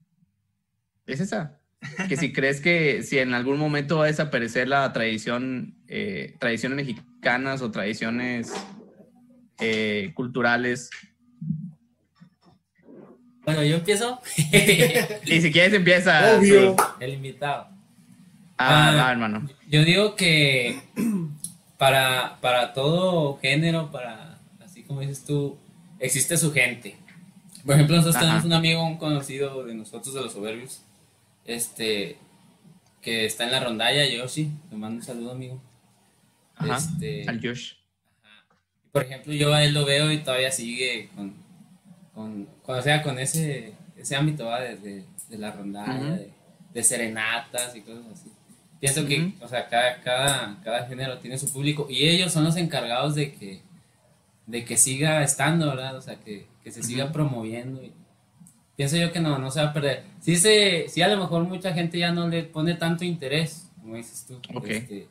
Es esa (laughs) que si crees que si en algún momento va a desaparecer la tradición, eh, tradiciones mexicanas o tradiciones eh, culturales. Bueno, yo empiezo. (laughs) y si quieres empieza. El invitado. Ah, ah, hermano. Yo digo que para, para todo género, para así como dices tú, existe su gente. Por ejemplo, nosotros tenemos un amigo, un conocido de nosotros de los soberbios, este, que está en la rondalla, Yoshi, te mando un saludo, amigo. Ajá, este, al Josh. Por ejemplo, yo a él lo veo y todavía sigue con, con, o sea, con ese, ese ámbito ¿va? De, de, la rondalla, de, serenatas y cosas así. Pienso que, o sea, cada, cada, cada género tiene su público y ellos son los encargados de que, de que siga estando, ¿verdad? O sea, que, que se siga promoviendo y, pienso yo que no, no se va a perder. Sí, se, sí a lo mejor mucha gente ya no le pone tanto interés, como dices tú. Este,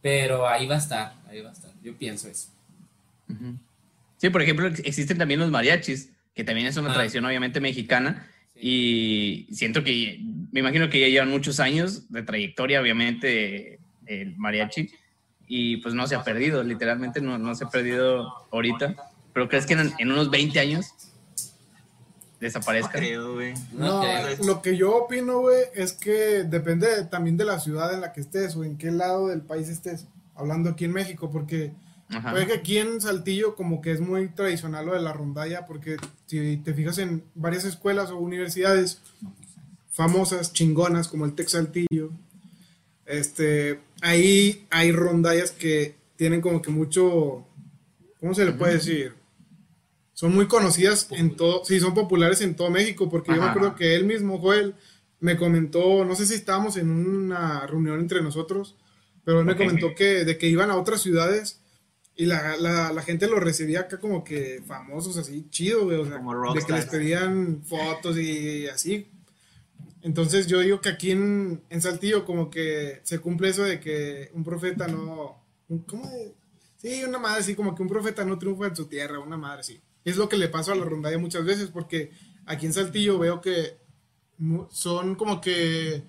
pero ahí va a estar, ahí va a estar. Yo pienso eso. Sí, por ejemplo, existen también los mariachis, que también es una ah. tradición obviamente mexicana. Y siento que, me imagino que ya llevan muchos años de trayectoria, obviamente, el mariachi. Y pues no se ha perdido, literalmente no, no se ha perdido ahorita. Pero crees que en, en unos 20 años desaparezca. No, lo que yo opino, güey, es que depende también de la ciudad en la que estés o en qué lado del país estés. Hablando aquí en México, porque puede que aquí en Saltillo como que es muy tradicional lo de la rondalla, porque si te fijas en varias escuelas o universidades famosas, chingonas, como el Tec Saltillo, este, ahí hay rondallas que tienen como que mucho, ¿cómo se le puede decir? Son muy conocidas en todo, sí, son populares en todo México, porque yo me acuerdo que él mismo, Joel, me comentó, no sé si estábamos en una reunión entre nosotros, pero él me comentó que de que iban a otras ciudades y la, la, gente lo recibía acá como que famosos, así, chido, güey, o sea, de que les pedían fotos y, así. Entonces yo digo que aquí en, en, Saltillo como que se cumple eso de que un profeta no, ¿cómo? Sí, una madre así, como que un profeta no triunfa en su tierra, una madre así. Es lo que le pasa a la rondalla muchas veces, porque aquí en Saltillo veo que son como que,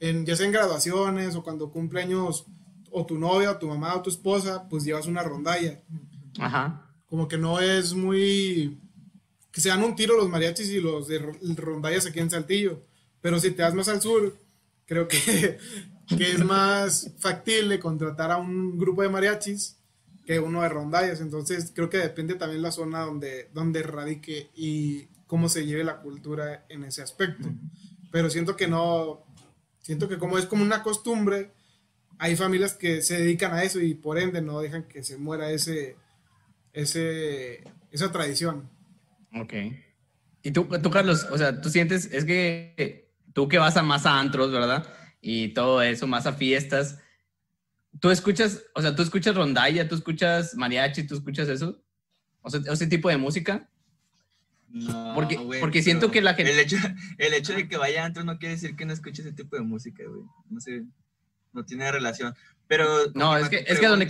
en, ya sea en graduaciones o cuando cumpleaños o tu novia o tu mamá o tu esposa, pues llevas una rondalla. Ajá. Como que no es muy... que se dan un tiro los mariachis y los de rondallas aquí en Saltillo. Pero si te das más al sur, creo que, (laughs) que es más factible contratar a un grupo de mariachis que uno de rondallas. Entonces creo que depende también la zona donde, donde radique y cómo se lleve la cultura en ese aspecto. Pero siento que no, siento que como es como una costumbre, hay familias que se dedican a eso y por ende no dejan que se muera ese, ese, esa tradición. Ok. Y tú, tú, Carlos, o sea, tú sientes, es que tú que vas a más a antros, ¿verdad? Y todo eso, más a fiestas, ¿Tú escuchas, o sea, tú escuchas rondalla, tú escuchas mariachi, tú escuchas eso? O sea, ese tipo de música. No, porque, porque siento que la gente... El hecho, el hecho de que vaya antro no quiere decir que no escuche ese tipo de música, güey. No sé, no tiene relación. Pero... No, es que, es que donde...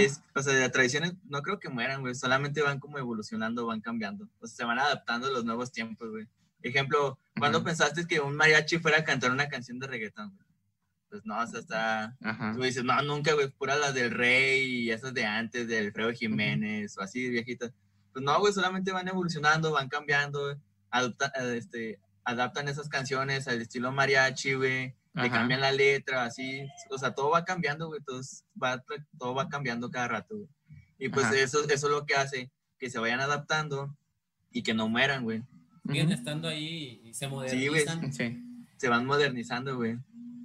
Es, o sea, las tradiciones no creo que mueran, güey. Solamente van como evolucionando, van cambiando. O sea, se van adaptando a los nuevos tiempos, güey. Ejemplo, ¿cuándo pensaste que un mariachi fuera a cantar una canción de reggaetón, güey? Pues no, o sea, está, tú dices, no, nunca, güey, pura las del Rey y esas de antes, del Fredo Jiménez, o así, viejitas. Pues no, güey, solamente van evolucionando, van cambiando, adoptan, este, adaptan esas canciones al estilo mariachi, güey, le cambian la letra, así, o sea, todo va cambiando, güey, todo va, todo va cambiando cada rato, güey. Y pues eso, eso es lo que hace que se vayan adaptando y que no mueran, güey. Siguen estando ahí y se modernizan. Sí, Se van modernizando, güey.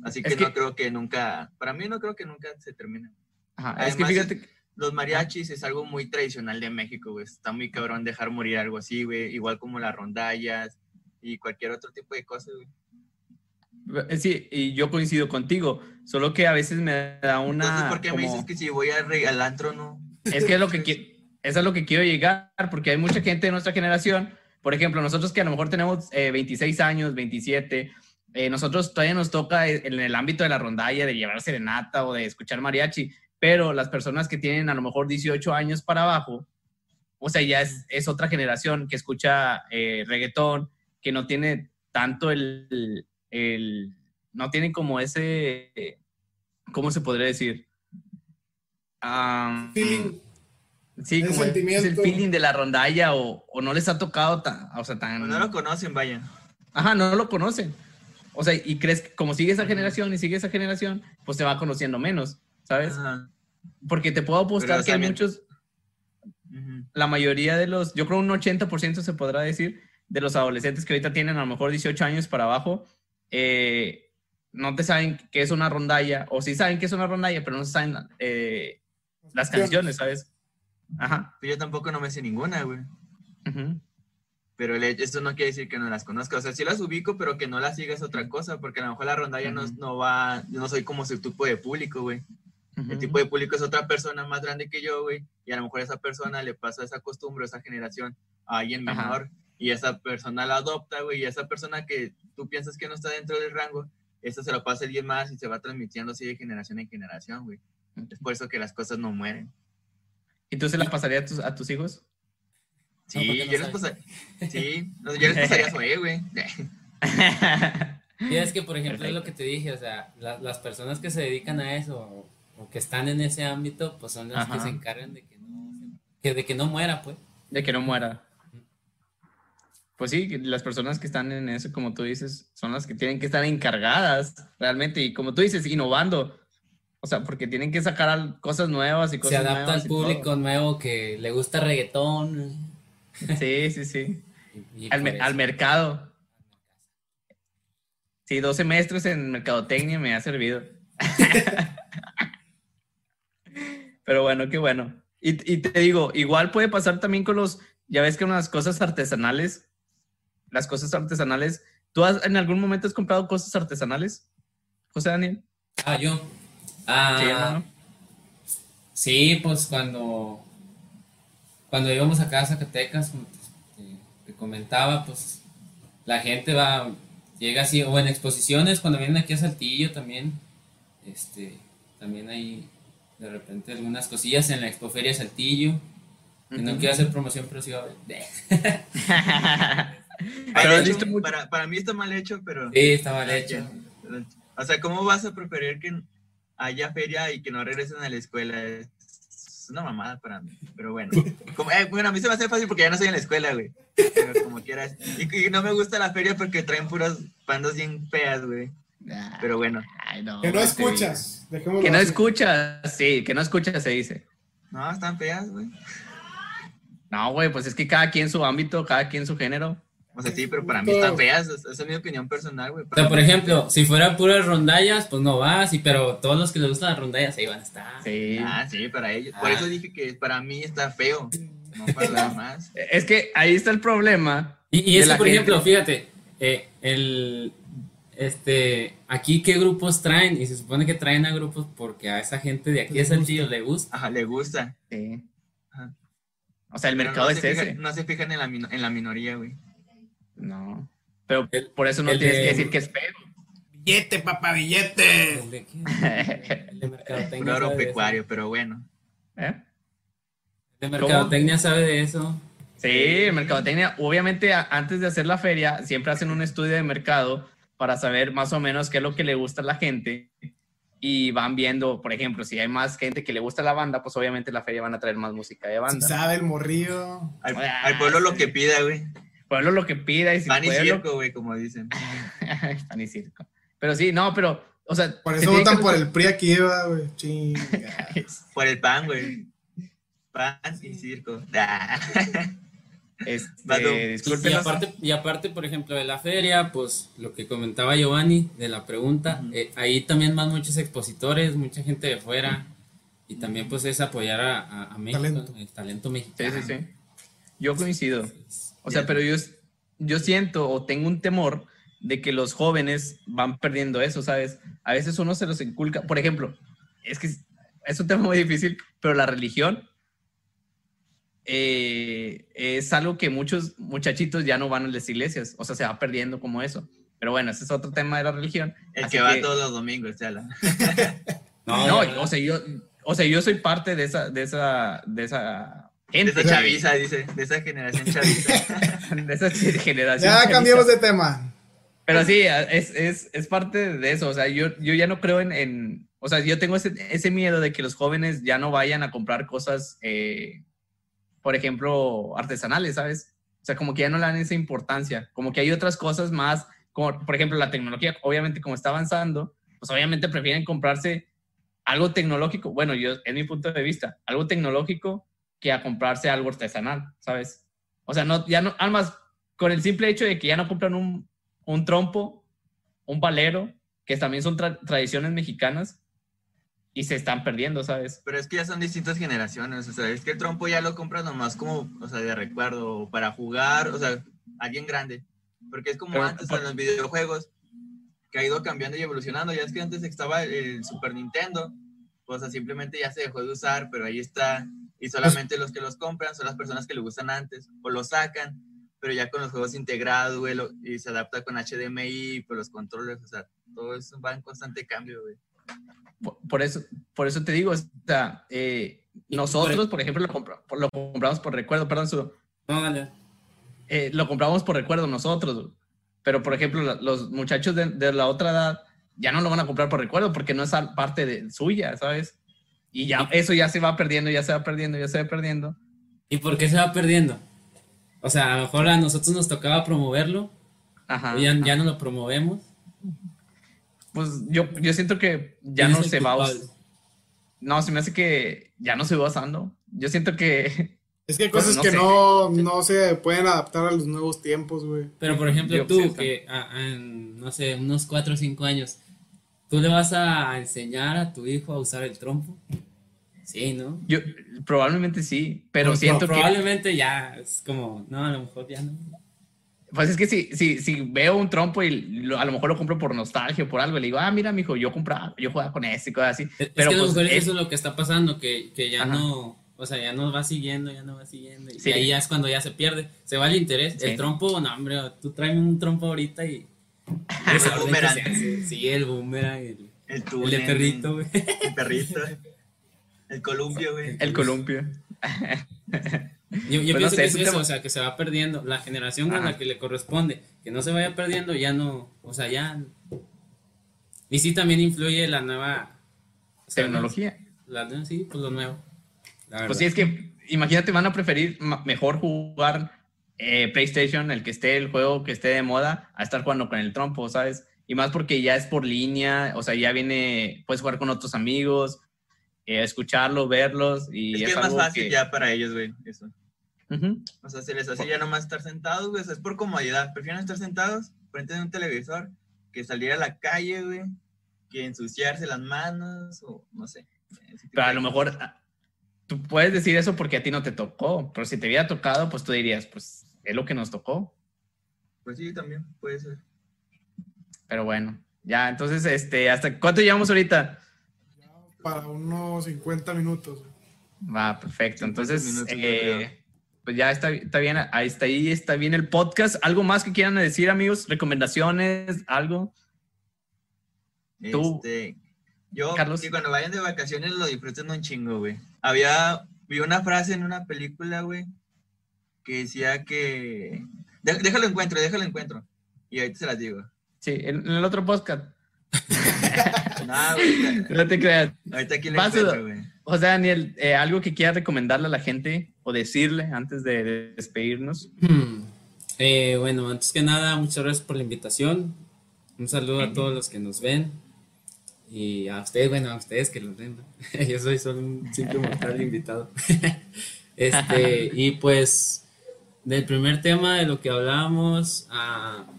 Así que, no creo que nunca, para mí no creo que nunca se termine. Ajá, es que fíjate. Los mariachis es algo muy tradicional de México, güey. Está muy cabrón dejar morir algo así, güey. Igual como las rondallas y cualquier otro tipo de cosas, güey. Eh, sí, y yo coincido contigo, solo que a veces me da una... Entonces, ¿por qué me dices que si voy al antro no? Es que es lo que eso es lo que quiero llegar, porque hay mucha gente de nuestra generación, por ejemplo, nosotros que a lo mejor tenemos 26 eh, años, 27, eh, nosotros todavía nos toca en el ámbito de la rondalla, de llevar serenata o de escuchar mariachi, pero las personas que tienen a lo mejor 18 años para abajo, o sea, ya es, otra generación que escucha eh, reggaetón, que no tiene tanto el, el, no tiene como ese, ¿cómo se podría decir? Sí, como es el feeling de la rondalla o, no les ha tocado tan, o sea, tan... no lo conocen, vaya. Ajá, no lo conocen. O sea, y crees que como sigue esa generación y sigue esa generación, pues se va conociendo menos, ¿sabes? Porque te puedo apostar que hay muchos, la mayoría de los, yo creo un 80% se podrá decir, de los adolescentes que ahorita tienen a lo mejor 18 años para abajo, eh, no te saben qué es una rondalla, o sí saben qué es una rondalla, pero no saben eh, las canciones, ¿sabes? Ajá. Yo tampoco no me sé ninguna, güey. Pero esto no quiere decir que no las conozca. O sea, sí las ubico, pero que no las sigas otra cosa, porque a lo mejor la rondalla no, no va, yo no soy como su tipo de público, güey. El tipo de público es otra persona más grande que yo, güey, y a lo mejor esa persona le pasa esa costumbre, esa generación a alguien menor, y esa persona la adopta, güey, y esa persona que tú piensas que no está dentro del rango, eso se lo pasa a alguien más y se va transmitiendo así de generación en generación, güey. Es por eso que las cosas no mueren. ¿Y tú se las pasarías a tus, a tus hijos? Sí, yo, les pasaría, sí yo les pasaría su (laughs) güey. Y es que, por ejemplo, es lo que te dije, o sea, las personas que se dedican a eso o, que están en ese ámbito, pues son las que se encargan de que no, que, de que no muera, pues. De que no muera. Pues sí, las personas que están en eso, como tú dices, son las que tienen que estar encargadas realmente y como tú dices, innovando. O sea, porque tienen que sacar cosas nuevas y cosas Se adapta al público nuevo que le gusta reggaetón. Sí, sí, sí. al, mercado. Sí, dos semestres en mercadotecnia me ha servido. (laughs) Pero bueno, qué bueno. Y, y, te digo, igual puede pasar también con los, ya ves que unas cosas artesanales, las cosas artesanales, ¿tú has, en algún momento has comprado cosas artesanales, José Daniel? Ah, yo. Ah, sí, pues cuando, cuando íbamos acá a Zacatecas, como te, comentaba, pues la gente va, llega así, o en exposiciones, cuando vienen aquí a Saltillo también, este, también hay de repente algunas cosillas en la Expoferia Saltillo. Que no quiero hacer promoción, pero sí va a ver. (laughs) para, para, mí está mal hecho, pero. Sí, está mal hecho. O sea, ¿cómo vas a preferir que haya feria y que no regresen a la escuela. Una mamada para mí, pero bueno. Como, eh, bueno, a mí se me hace fácil porque ya no estoy en la escuela, güey. Pero como quieras. Y, no me gusta la feria porque traen puras pandas bien feas, güey. Pero bueno. que no escuchas. Que no escuchas, sí, que no escuchas se dice. No, están feas, güey. No, güey, pues es que cada quien su ámbito, cada quien su género. O sea, sí, pero para mí están feas, esa es mi opinión personal, güey. O sea, por ejemplo, si fueran puras rondallas, pues no vas, y, pero todos los que les gustan las rondallas ahí van a estar. Sí. Ah, sí, para ellos. Por eso ah. dije que para mí está feo, no para nada (laughs) más. Es que ahí está el problema. Y, y es que, por ejemplo, fíjate, eh, el, este, aquí qué grupos traen, y se supone que traen a grupos porque a esa gente de aquí es tío le gusta. Ajá, le gusta. Sí. Ajá. O sea, el mercado es ese. No se fijan en la, en la minoría, güey. No. Pero por eso no tienes que decir que es feo. Billete, papá, billete. El de, mercadotecnia. (laughs) agropecuario, pero bueno. ¿Eh? El de mercadotecnia sabe de eso. Sí, mercadotecnia. Obviamente, antes de hacer la feria, siempre hacen un estudio de mercado para saber más o menos qué es lo que le gusta a la gente. Y van viendo, por ejemplo, si hay más gente que le gusta la banda, pues obviamente la feria van a traer más música de banda. sabe el morrillo. Al, al pueblo lo que pida, güey pueblo lo que pida y si Pan y circo, güey, como dicen. (laughs) Pan y circo. Pero sí, no, pero, o sea. Por (laughs) eso votan por el PRI aquí, güey. por el PAN, güey. PAN y circo. Este, (laughs) y, aparte, y aparte, por ejemplo, de la feria, pues lo que comentaba Giovanni de la pregunta, eh, ahí también van muchos expositores, mucha gente de fuera, y también pues es apoyar a, México, el talento mexicano. Sí, sí, sí. Yo coincido. O sea, pero yo, yo siento o tengo un temor de que los jóvenes van perdiendo eso, ¿sabes? A veces uno se los inculca. Por ejemplo, es que es un tema muy difícil, pero la religión eh, es algo que muchos muchachitos ya no van a las iglesias, o sea, se va perdiendo como eso. Pero bueno, ese es otro tema de la religión. El que va todos los domingos, chala. (laughs) no, no, o sea, yo, o sea, yo soy parte de esa, de esa, de esa gente. De esa chaviza, dice, de esa generación (laughs) chaviza. de esa generación. Ya cambiamos de tema. Pero sí, es, es, es, parte de eso, o sea, yo, yo ya no creo en, en o sea, yo tengo ese, ese, miedo de que los jóvenes ya no vayan a comprar cosas eh, por ejemplo, artesanales, ¿sabes? O sea, como que ya no le dan esa importancia, como que hay otras cosas más, como por ejemplo la tecnología, obviamente como está avanzando, pues obviamente prefieren comprarse algo tecnológico, bueno, yo, en mi punto de vista, algo tecnológico que a comprarse algo artesanal, ¿sabes? O sea, no, ya no, además, con el simple hecho de que ya no compran un, un trompo, un valero, que también son tradiciones mexicanas, y se están perdiendo, ¿sabes? Pero es que ya son distintas generaciones, o sea, es que el trompo ya lo compras nomás como, o sea, de recuerdo, para jugar, o sea, alguien grande, porque es como antes en los videojuegos, que ha ido cambiando y evolucionando, ya es que antes estaba el Super Nintendo, o sea, simplemente ya se dejó de usar, pero ahí está, y solamente los que los compran son las personas que le gustan antes, o lo sacan, pero ya con los juegos integrados, güey, y se adapta con HDMI, por los controles, o sea, todo eso va en constante cambio, güey por eso, por eso te digo, o sea, eh, nosotros, por ejemplo, lo, lo, compramos por recuerdo, perdón, su, eh, lo compramos por recuerdo nosotros, pero por ejemplo, los muchachos de, la otra edad ya no lo van a comprar por recuerdo porque no es parte de suya, ¿sabes? Y ya eso ya se va perdiendo, ya se va perdiendo, ya se va perdiendo. ¿Y por qué se va perdiendo? O sea, a lo mejor a nosotros nos tocaba promoverlo, Ajá, ya, ya no lo promovemos pues yo, yo siento que ya no se va No, se me hace que ya no se va usando. Yo siento que. (laughs) Es que hay pues, cosas que no, no se pueden adaptar a los nuevos tiempos, güey. Pero por ejemplo, tú, que en, no sé, unos 4 o 5 años, ¿tú le vas a enseñar a tu hijo a usar el trompo? Sí, ¿no? Yo, probablemente sí, pero pues, siento que. Probablemente ya es como, no, a lo mejor ya no. Pues es que si, si, si veo un trompo y a lo mejor lo compro por nostalgia o por algo, le digo, ah, mira, mijo, yo compraba, yo jugaba con ese y cosas así. Pero pues, eso es lo que está pasando, que, que ya no, o sea, ya no va siguiendo, ya no va siguiendo. Y ahí ya es cuando ya se pierde, se va el interés. El trompo, no, hombre, tú tráeme un trompo ahorita y. el boomerang. Sí, el boomerang. El, el, el de perrito, güey. El perrito. El columpio, güey. El columpio. Yo, yo pues pienso que es eso, o sea, que se va perdiendo. La generación a la que le corresponde, que no se vaya perdiendo, ya no, o sea, ya. Y sí también influye la nueva tecnología. La, sí, pues lo nuevo. Pues sí, es que imagínate, van a preferir mejor jugar eh, PlayStation, el que esté el juego que esté de moda, a estar jugando con el trompo, ¿sabes? Y más porque ya es por línea, o sea, ya viene, puedes jugar con otros amigos, eh, escucharlos, verlos. Y es, que es, más fácil ya para ellos, güey, eso. O sea, se les hace ya nomás estar sentados, güey. O sea, es por comodidad. Prefieren estar sentados frente a un televisor que salir a la calle, güey. Que ensuciarse las manos o no sé. Pero a lo mejor tú puedes decir eso porque a ti no te tocó. Pero si te hubiera tocado, pues tú dirías, pues es lo que nos tocó. Pues sí, también puede ser. Pero bueno, ya, entonces, este, ¿hasta cuánto llevamos ahorita? Para unos 50 minutos. Va, perfecto. Entonces, eh, pues ya está, está bien, ahí está, ahí está bien el podcast. ¿Algo más que quieran decir, amigos? ¿Recomendaciones? ¿Algo? ¿Tú? Este, yo, Carlos? que cuando vayan de vacaciones lo disfruten un chingo, güey. Había, vi una frase en una película, güey, que decía que... Déjalo encuentro, déjalo encuentro. Y ahorita se las digo. Sí, en, el otro podcast. (laughs) no, güey. No te creas. Ahorita aquí lo encuentro, güey. O sea, Daniel, eh, algo que quieras recomendarle a la gente o decirle antes de, despedirnos. Hmm. Eh, bueno, antes que nada, muchas gracias por la invitación. Un saludo a todos los que nos ven. Y a ustedes, bueno, a ustedes que los (laughs) ven. Yo soy solo un simple mortal invitado. (laughs) este, (laughs) y pues, del primer tema de lo que hablábamos,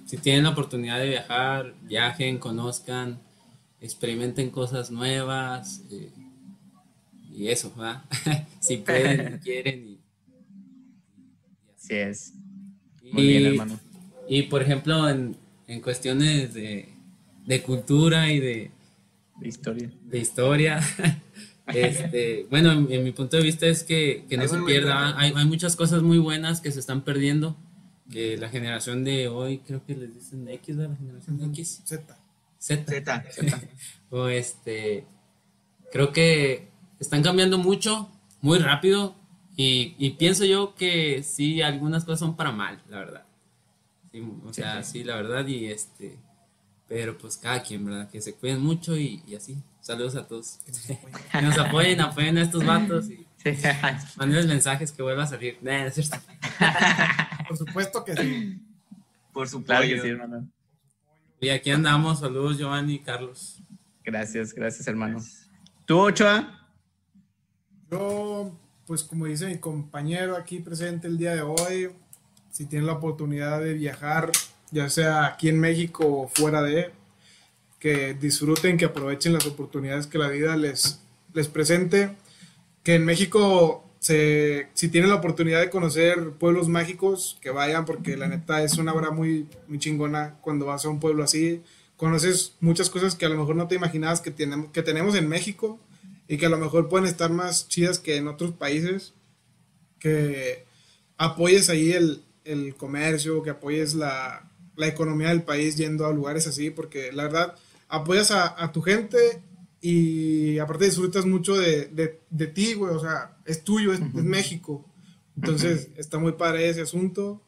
si tienen la oportunidad de viajar, viajen, conozcan, experimenten cosas nuevas. Eh, y eso, ¿verdad? si pueden, quieren. Y, así es. Muy bien, hermano. Y por ejemplo, en, en cuestiones de, de, cultura y de, de historia. De historia. (laughs) este, bueno, en, mi punto de vista es que, que no se pierda. Hay, hay, muchas cosas muy buenas que se están perdiendo. Que la generación de hoy, creo que les dicen X, ¿verdad? La generación de X. Z. Z. Z. (laughs) o este. Creo que están cambiando mucho, muy rápido. Y, y pienso yo que sí, algunas cosas son para mal, la verdad o sea, sí, la verdad, y este, pero pues cada quien, ¿verdad? Que se cuiden mucho y, así. Saludos a todos. Que nos apoyen, apoyen a estos vatos y manden mensajes que vuelva a salir. (laughs) Por supuesto que sí. Por supuesto que sí, hermano. Y aquí andamos. Saludos, Giovanni y Carlos. Gracias, gracias, hermano. ¿Tú, Ochoa? Yo, pues como dice mi compañero aquí presente el día de hoy, si tienen la oportunidad de viajar, ya sea aquí en México o fuera de, que disfruten, que aprovechen las oportunidades que la vida les, les presente. Que en México, se, si tienen la oportunidad de conocer pueblos mágicos, que vayan, porque la neta es una hora muy, muy chingona cuando vas a un pueblo así. Conoces muchas cosas que a lo mejor no te imaginabas que tenemos, que tenemos en México y que a lo mejor pueden estar más chidas que en otros países. Que apoyes ahí el, el comercio, que apoyes la, economía del país yendo a lugares así, porque la verdad apoyas a, tu gente y aparte disfrutas mucho de, ti, güey, o sea, es tuyo, es, México. Entonces está muy padre ese asunto.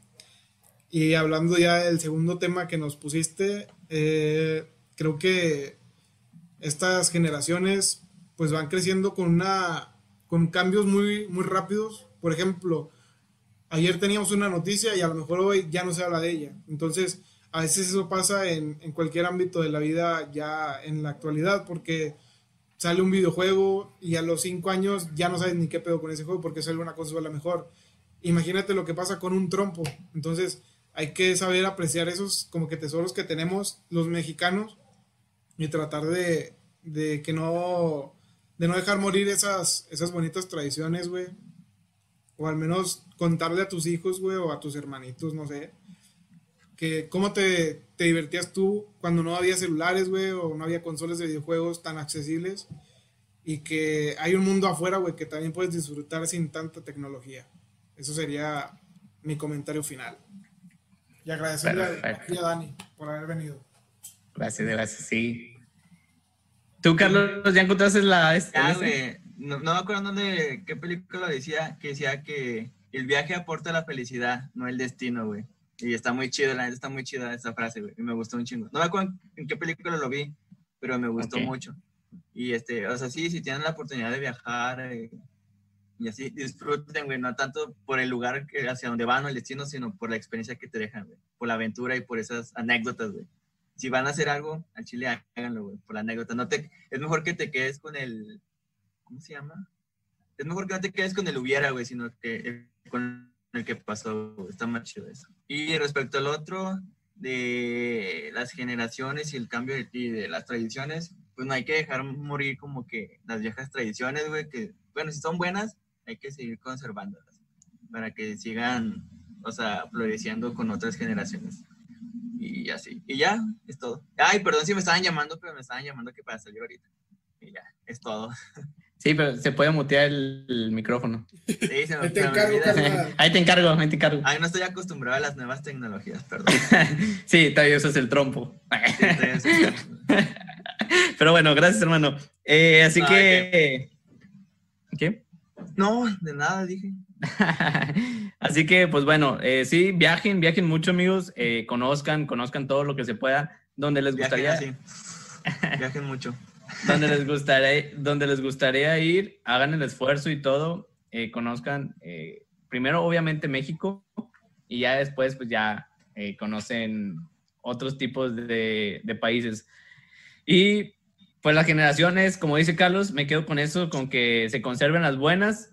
Y hablando ya del segundo tema que nos pusiste, eh, creo que estas generaciones pues van creciendo con una con cambios muy muy rápidos. Por ejemplo, ayer teníamos una noticia y a lo mejor hoy ya no se habla de ella. Entonces, a veces eso pasa en, cualquier ámbito de la vida ya en la actualidad, porque sale un videojuego y a los cinco años ya no sabes ni qué pedo con ese juego porque sale una cosa la mejor. Imagínate lo que pasa con un trompo. Entonces, hay que saber apreciar esos como que tesoros que tenemos los mexicanos y tratar de, de que no de no dejar morir esas, esas bonitas tradiciones, güey. O al menos contarle a tus hijos, güey, o a tus hermanitos, no sé, que cómo te, te divertías tú cuando no había celulares, güey, o no había consolas de videojuegos tan accesibles, y que hay un mundo afuera, güey, que también puedes disfrutar sin tanta tecnología. Eso sería mi comentario final. Y agradecerle a, Dani por haber venido. Gracias, gracias, sí. ¿Tú, Carlos, ya encontraste la... Este, este? No, no me acuerdo dónde, qué película decía, que decía que el viaje aporta la felicidad, no el destino, güey. Y está muy chido, la está muy chida esa frase, güey. Y me gustó un chingo. No me acuerdo en qué película lo vi, pero me gustó mucho. Y este, o sea, sí, si tienen la oportunidad de viajar eh, y así, disfruten, güey, no tanto por el lugar hacia donde van o el destino, sino por la experiencia que te dejan, güey. Por la aventura y por esas anécdotas, güey. Si van a hacer algo, al chile háganlo, güey, por la anécdota. No te, es mejor que te quedes con el, ¿cómo se llama? Es mejor que no te quedes con el hubiera, güey, sino que con el que pasó. Está más chido eso. Y respecto al otro, de las generaciones y el cambio de, de las tradiciones, pues no hay que dejar morir como que las viejas tradiciones, güey, que, bueno, si son buenas, hay que seguir conservándolas para que sigan, o sea, floreciendo con otras generaciones. Y así. Y ya, es todo. Ay, perdón si me estaban llamando, pero me estaban llamando que para salir ahorita. Y ya, es todo. (laughs) Sí, pero se puede mutear el, micrófono. Sí, se me, te encargo, (laughs) Ahí te encargo, ahí te encargo. Ay, no estoy acostumbrado a las nuevas tecnologías, perdón. (laughs) sí, todavía usas el trompo. (laughs) pero bueno, gracias, hermano. Eh, así que... ¿Qué? No, de nada, dije. así que, pues bueno, eh, sí, viajen, viajen mucho, amigos. Eh, conozcan, conozcan todo lo que se pueda, donde les gustaría. Viajen, viajen mucho donde les gustaría, donde les gustaría ir, hagan el esfuerzo y todo, eh, conozcan eh, primero obviamente México y ya después pues ya eh, conocen otros tipos de, de países. Y pues las generaciones, como dice Carlos, me quedo con eso, con que se conserven las buenas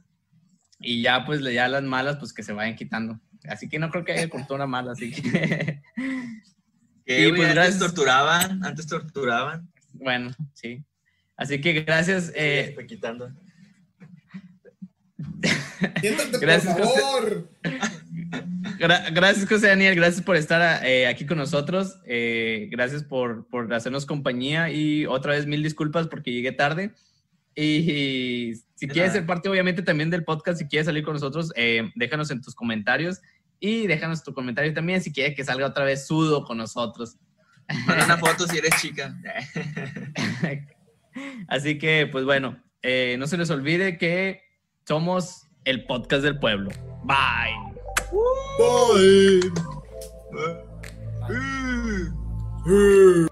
y ya pues ya las malas pues que se vayan quitando. Así que no creo que haya cultura mala, así que... (laughs) pues, antes torturaban, antes torturaban. Bueno, sí. Así que gracias. Eh... quitando. (laughs) gracias, por favor. gracias, José Daniel. Gracias por estar eh, aquí con nosotros. Eh, gracias por, por, hacernos compañía y otra vez mil disculpas porque llegué tarde. Y, si quieres ser parte, obviamente, también del podcast, si quieres salir con nosotros, eh, déjanos en tus comentarios y déjanos tu comentario también si quieres que salga otra vez Sudo con nosotros. Manda una foto si eres chica. (laughs) Así que, pues bueno, no se les olvide que somos el podcast del pueblo. Bye. Bye. Bye.